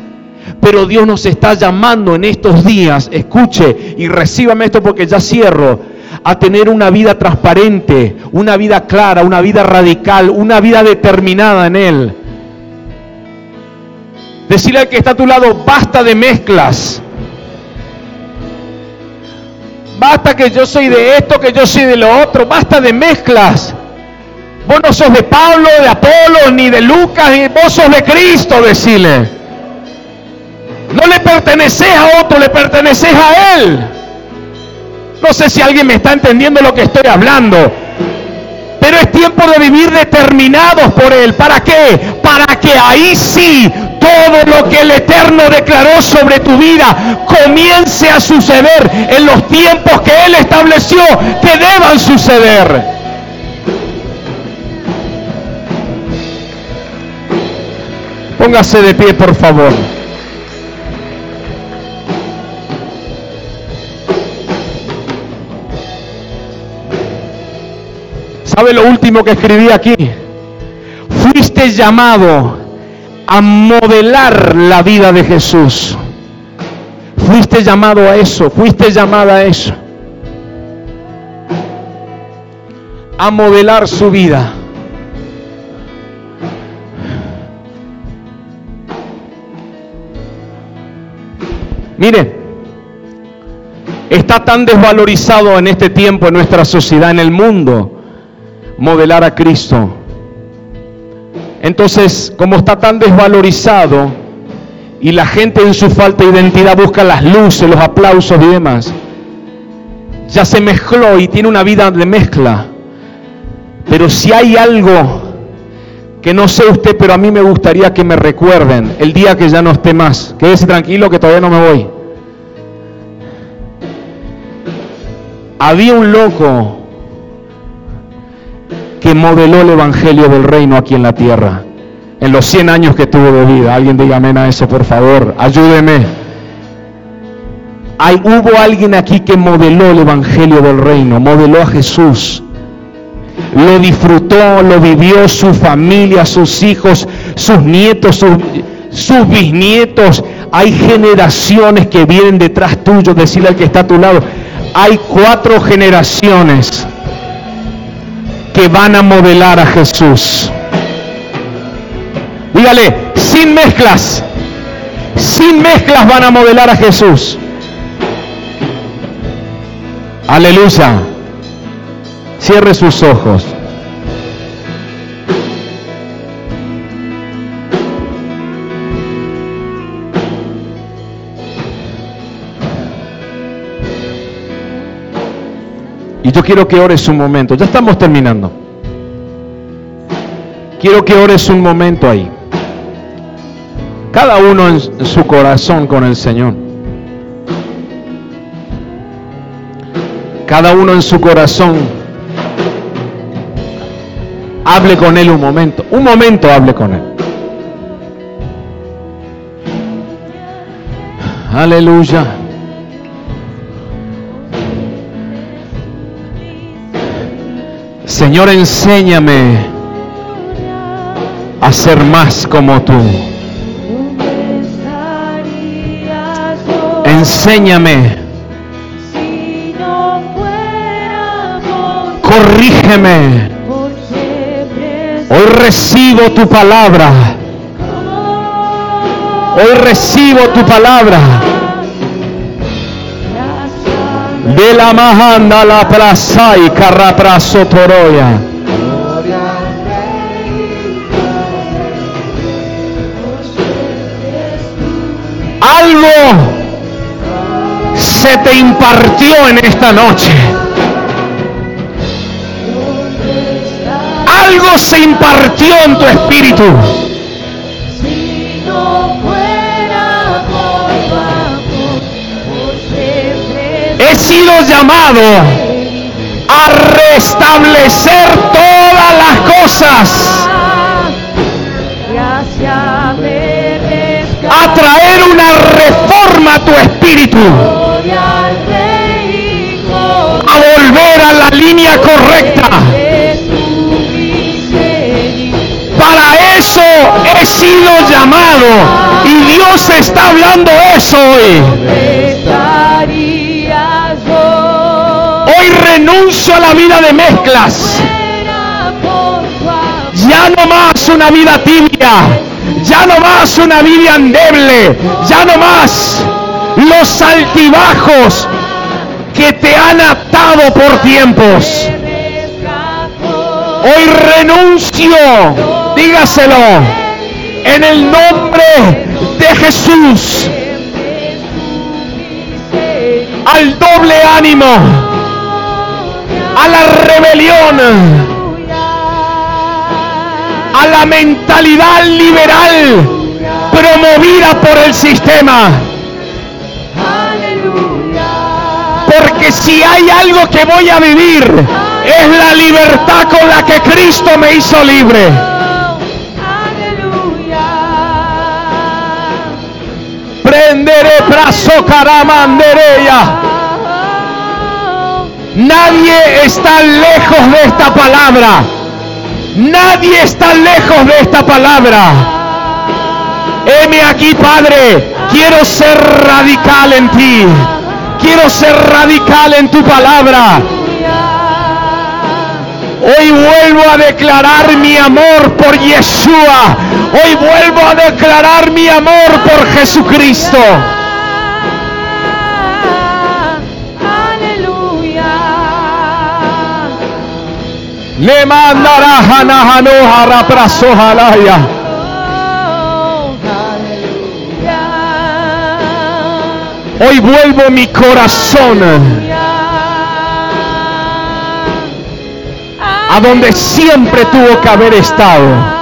S1: Pero Dios nos está llamando en estos días, escuche y recíbame esto porque ya cierro, a tener una vida transparente, una vida clara, una vida radical, una vida determinada en Él. Decirle al que está a tu lado, basta de mezclas. Basta que yo soy de esto, que yo soy de lo otro. Basta de mezclas. Vos no sos de Pablo, de Apolo, ni de Lucas, ni vos sos de Cristo, decirle. No le perteneces a otro, le perteneces a Él. No sé si alguien me está entendiendo lo que estoy hablando. Pero es tiempo de vivir determinados por Él. ¿Para qué? Para que ahí sí todo lo que el Eterno declaró sobre tu vida comience a suceder en los tiempos que Él estableció que deban suceder. Póngase de pie, por favor. ¿Sabe lo último que escribí aquí? Fuiste llamado a modelar la vida de Jesús. Fuiste llamado a eso, fuiste llamada a eso. A modelar su vida. Mire, está tan desvalorizado en este tiempo en nuestra sociedad, en el mundo, modelar a Cristo. Entonces, como está tan desvalorizado y la gente en su falta de identidad busca las luces, los aplausos y demás, ya se mezcló y tiene una vida de mezcla. Pero si hay algo que no sé usted, pero a mí me gustaría que me recuerden el día que ya no esté más, quédese tranquilo que todavía no me voy. Había un loco que modeló el Evangelio del Reino aquí en la tierra, en los 100 años que tuvo de vida. Alguien diga amén a eso, por favor, ayúdeme. Hay, hubo alguien aquí que modeló el Evangelio del Reino, modeló a Jesús. Lo disfrutó, lo vivió su familia, sus hijos, sus nietos, sus, sus bisnietos. Hay generaciones que vienen detrás tuyo, decirle al que está a tu lado. Hay cuatro generaciones que van a modelar a Jesús. Dígale, sin mezclas, sin mezclas van a modelar a Jesús. Aleluya. Cierre sus ojos. Y yo quiero que ores un momento. Ya estamos terminando. Quiero que ores un momento ahí. Cada uno en su corazón con el Señor. Cada uno en su corazón. Hable con Él un momento. Un momento hable con Él. Aleluya. Señor, enséñame a ser más como tú. Enséñame. Corrígeme. Hoy recibo tu palabra. Hoy recibo tu palabra. De la majanda la plaza y carrapraso toroya. Algo se te impartió en esta noche. Algo se impartió en tu espíritu. Sido llamado a restablecer todas las cosas. A traer una reforma a tu espíritu. A volver a la línea correcta. Para eso he sido llamado. Y Dios está hablando eso hoy. Renuncio a la vida de mezclas. Ya no más una vida tibia. Ya no más una vida endeble. Ya no más los altibajos que te han atado por tiempos. Hoy renuncio, dígaselo, en el nombre de Jesús, al doble ánimo, a la rebelión, a la mentalidad liberal promovida por el sistema. Porque si hay algo que voy a vivir, es la libertad con la que Cristo me hizo libre. Prenderé brazo caramandereya. Nadie está lejos de esta palabra. Nadie está lejos de esta palabra. Heme aquí, Padre. Quiero ser radical en ti. Quiero ser radical en tu palabra. Hoy vuelvo a declarar mi amor por Yeshua. Hoy vuelvo a declarar mi amor por Jesucristo. Le mandará Hanahanoha Halaya. Hoy vuelvo mi corazón a donde siempre tuvo que haber estado.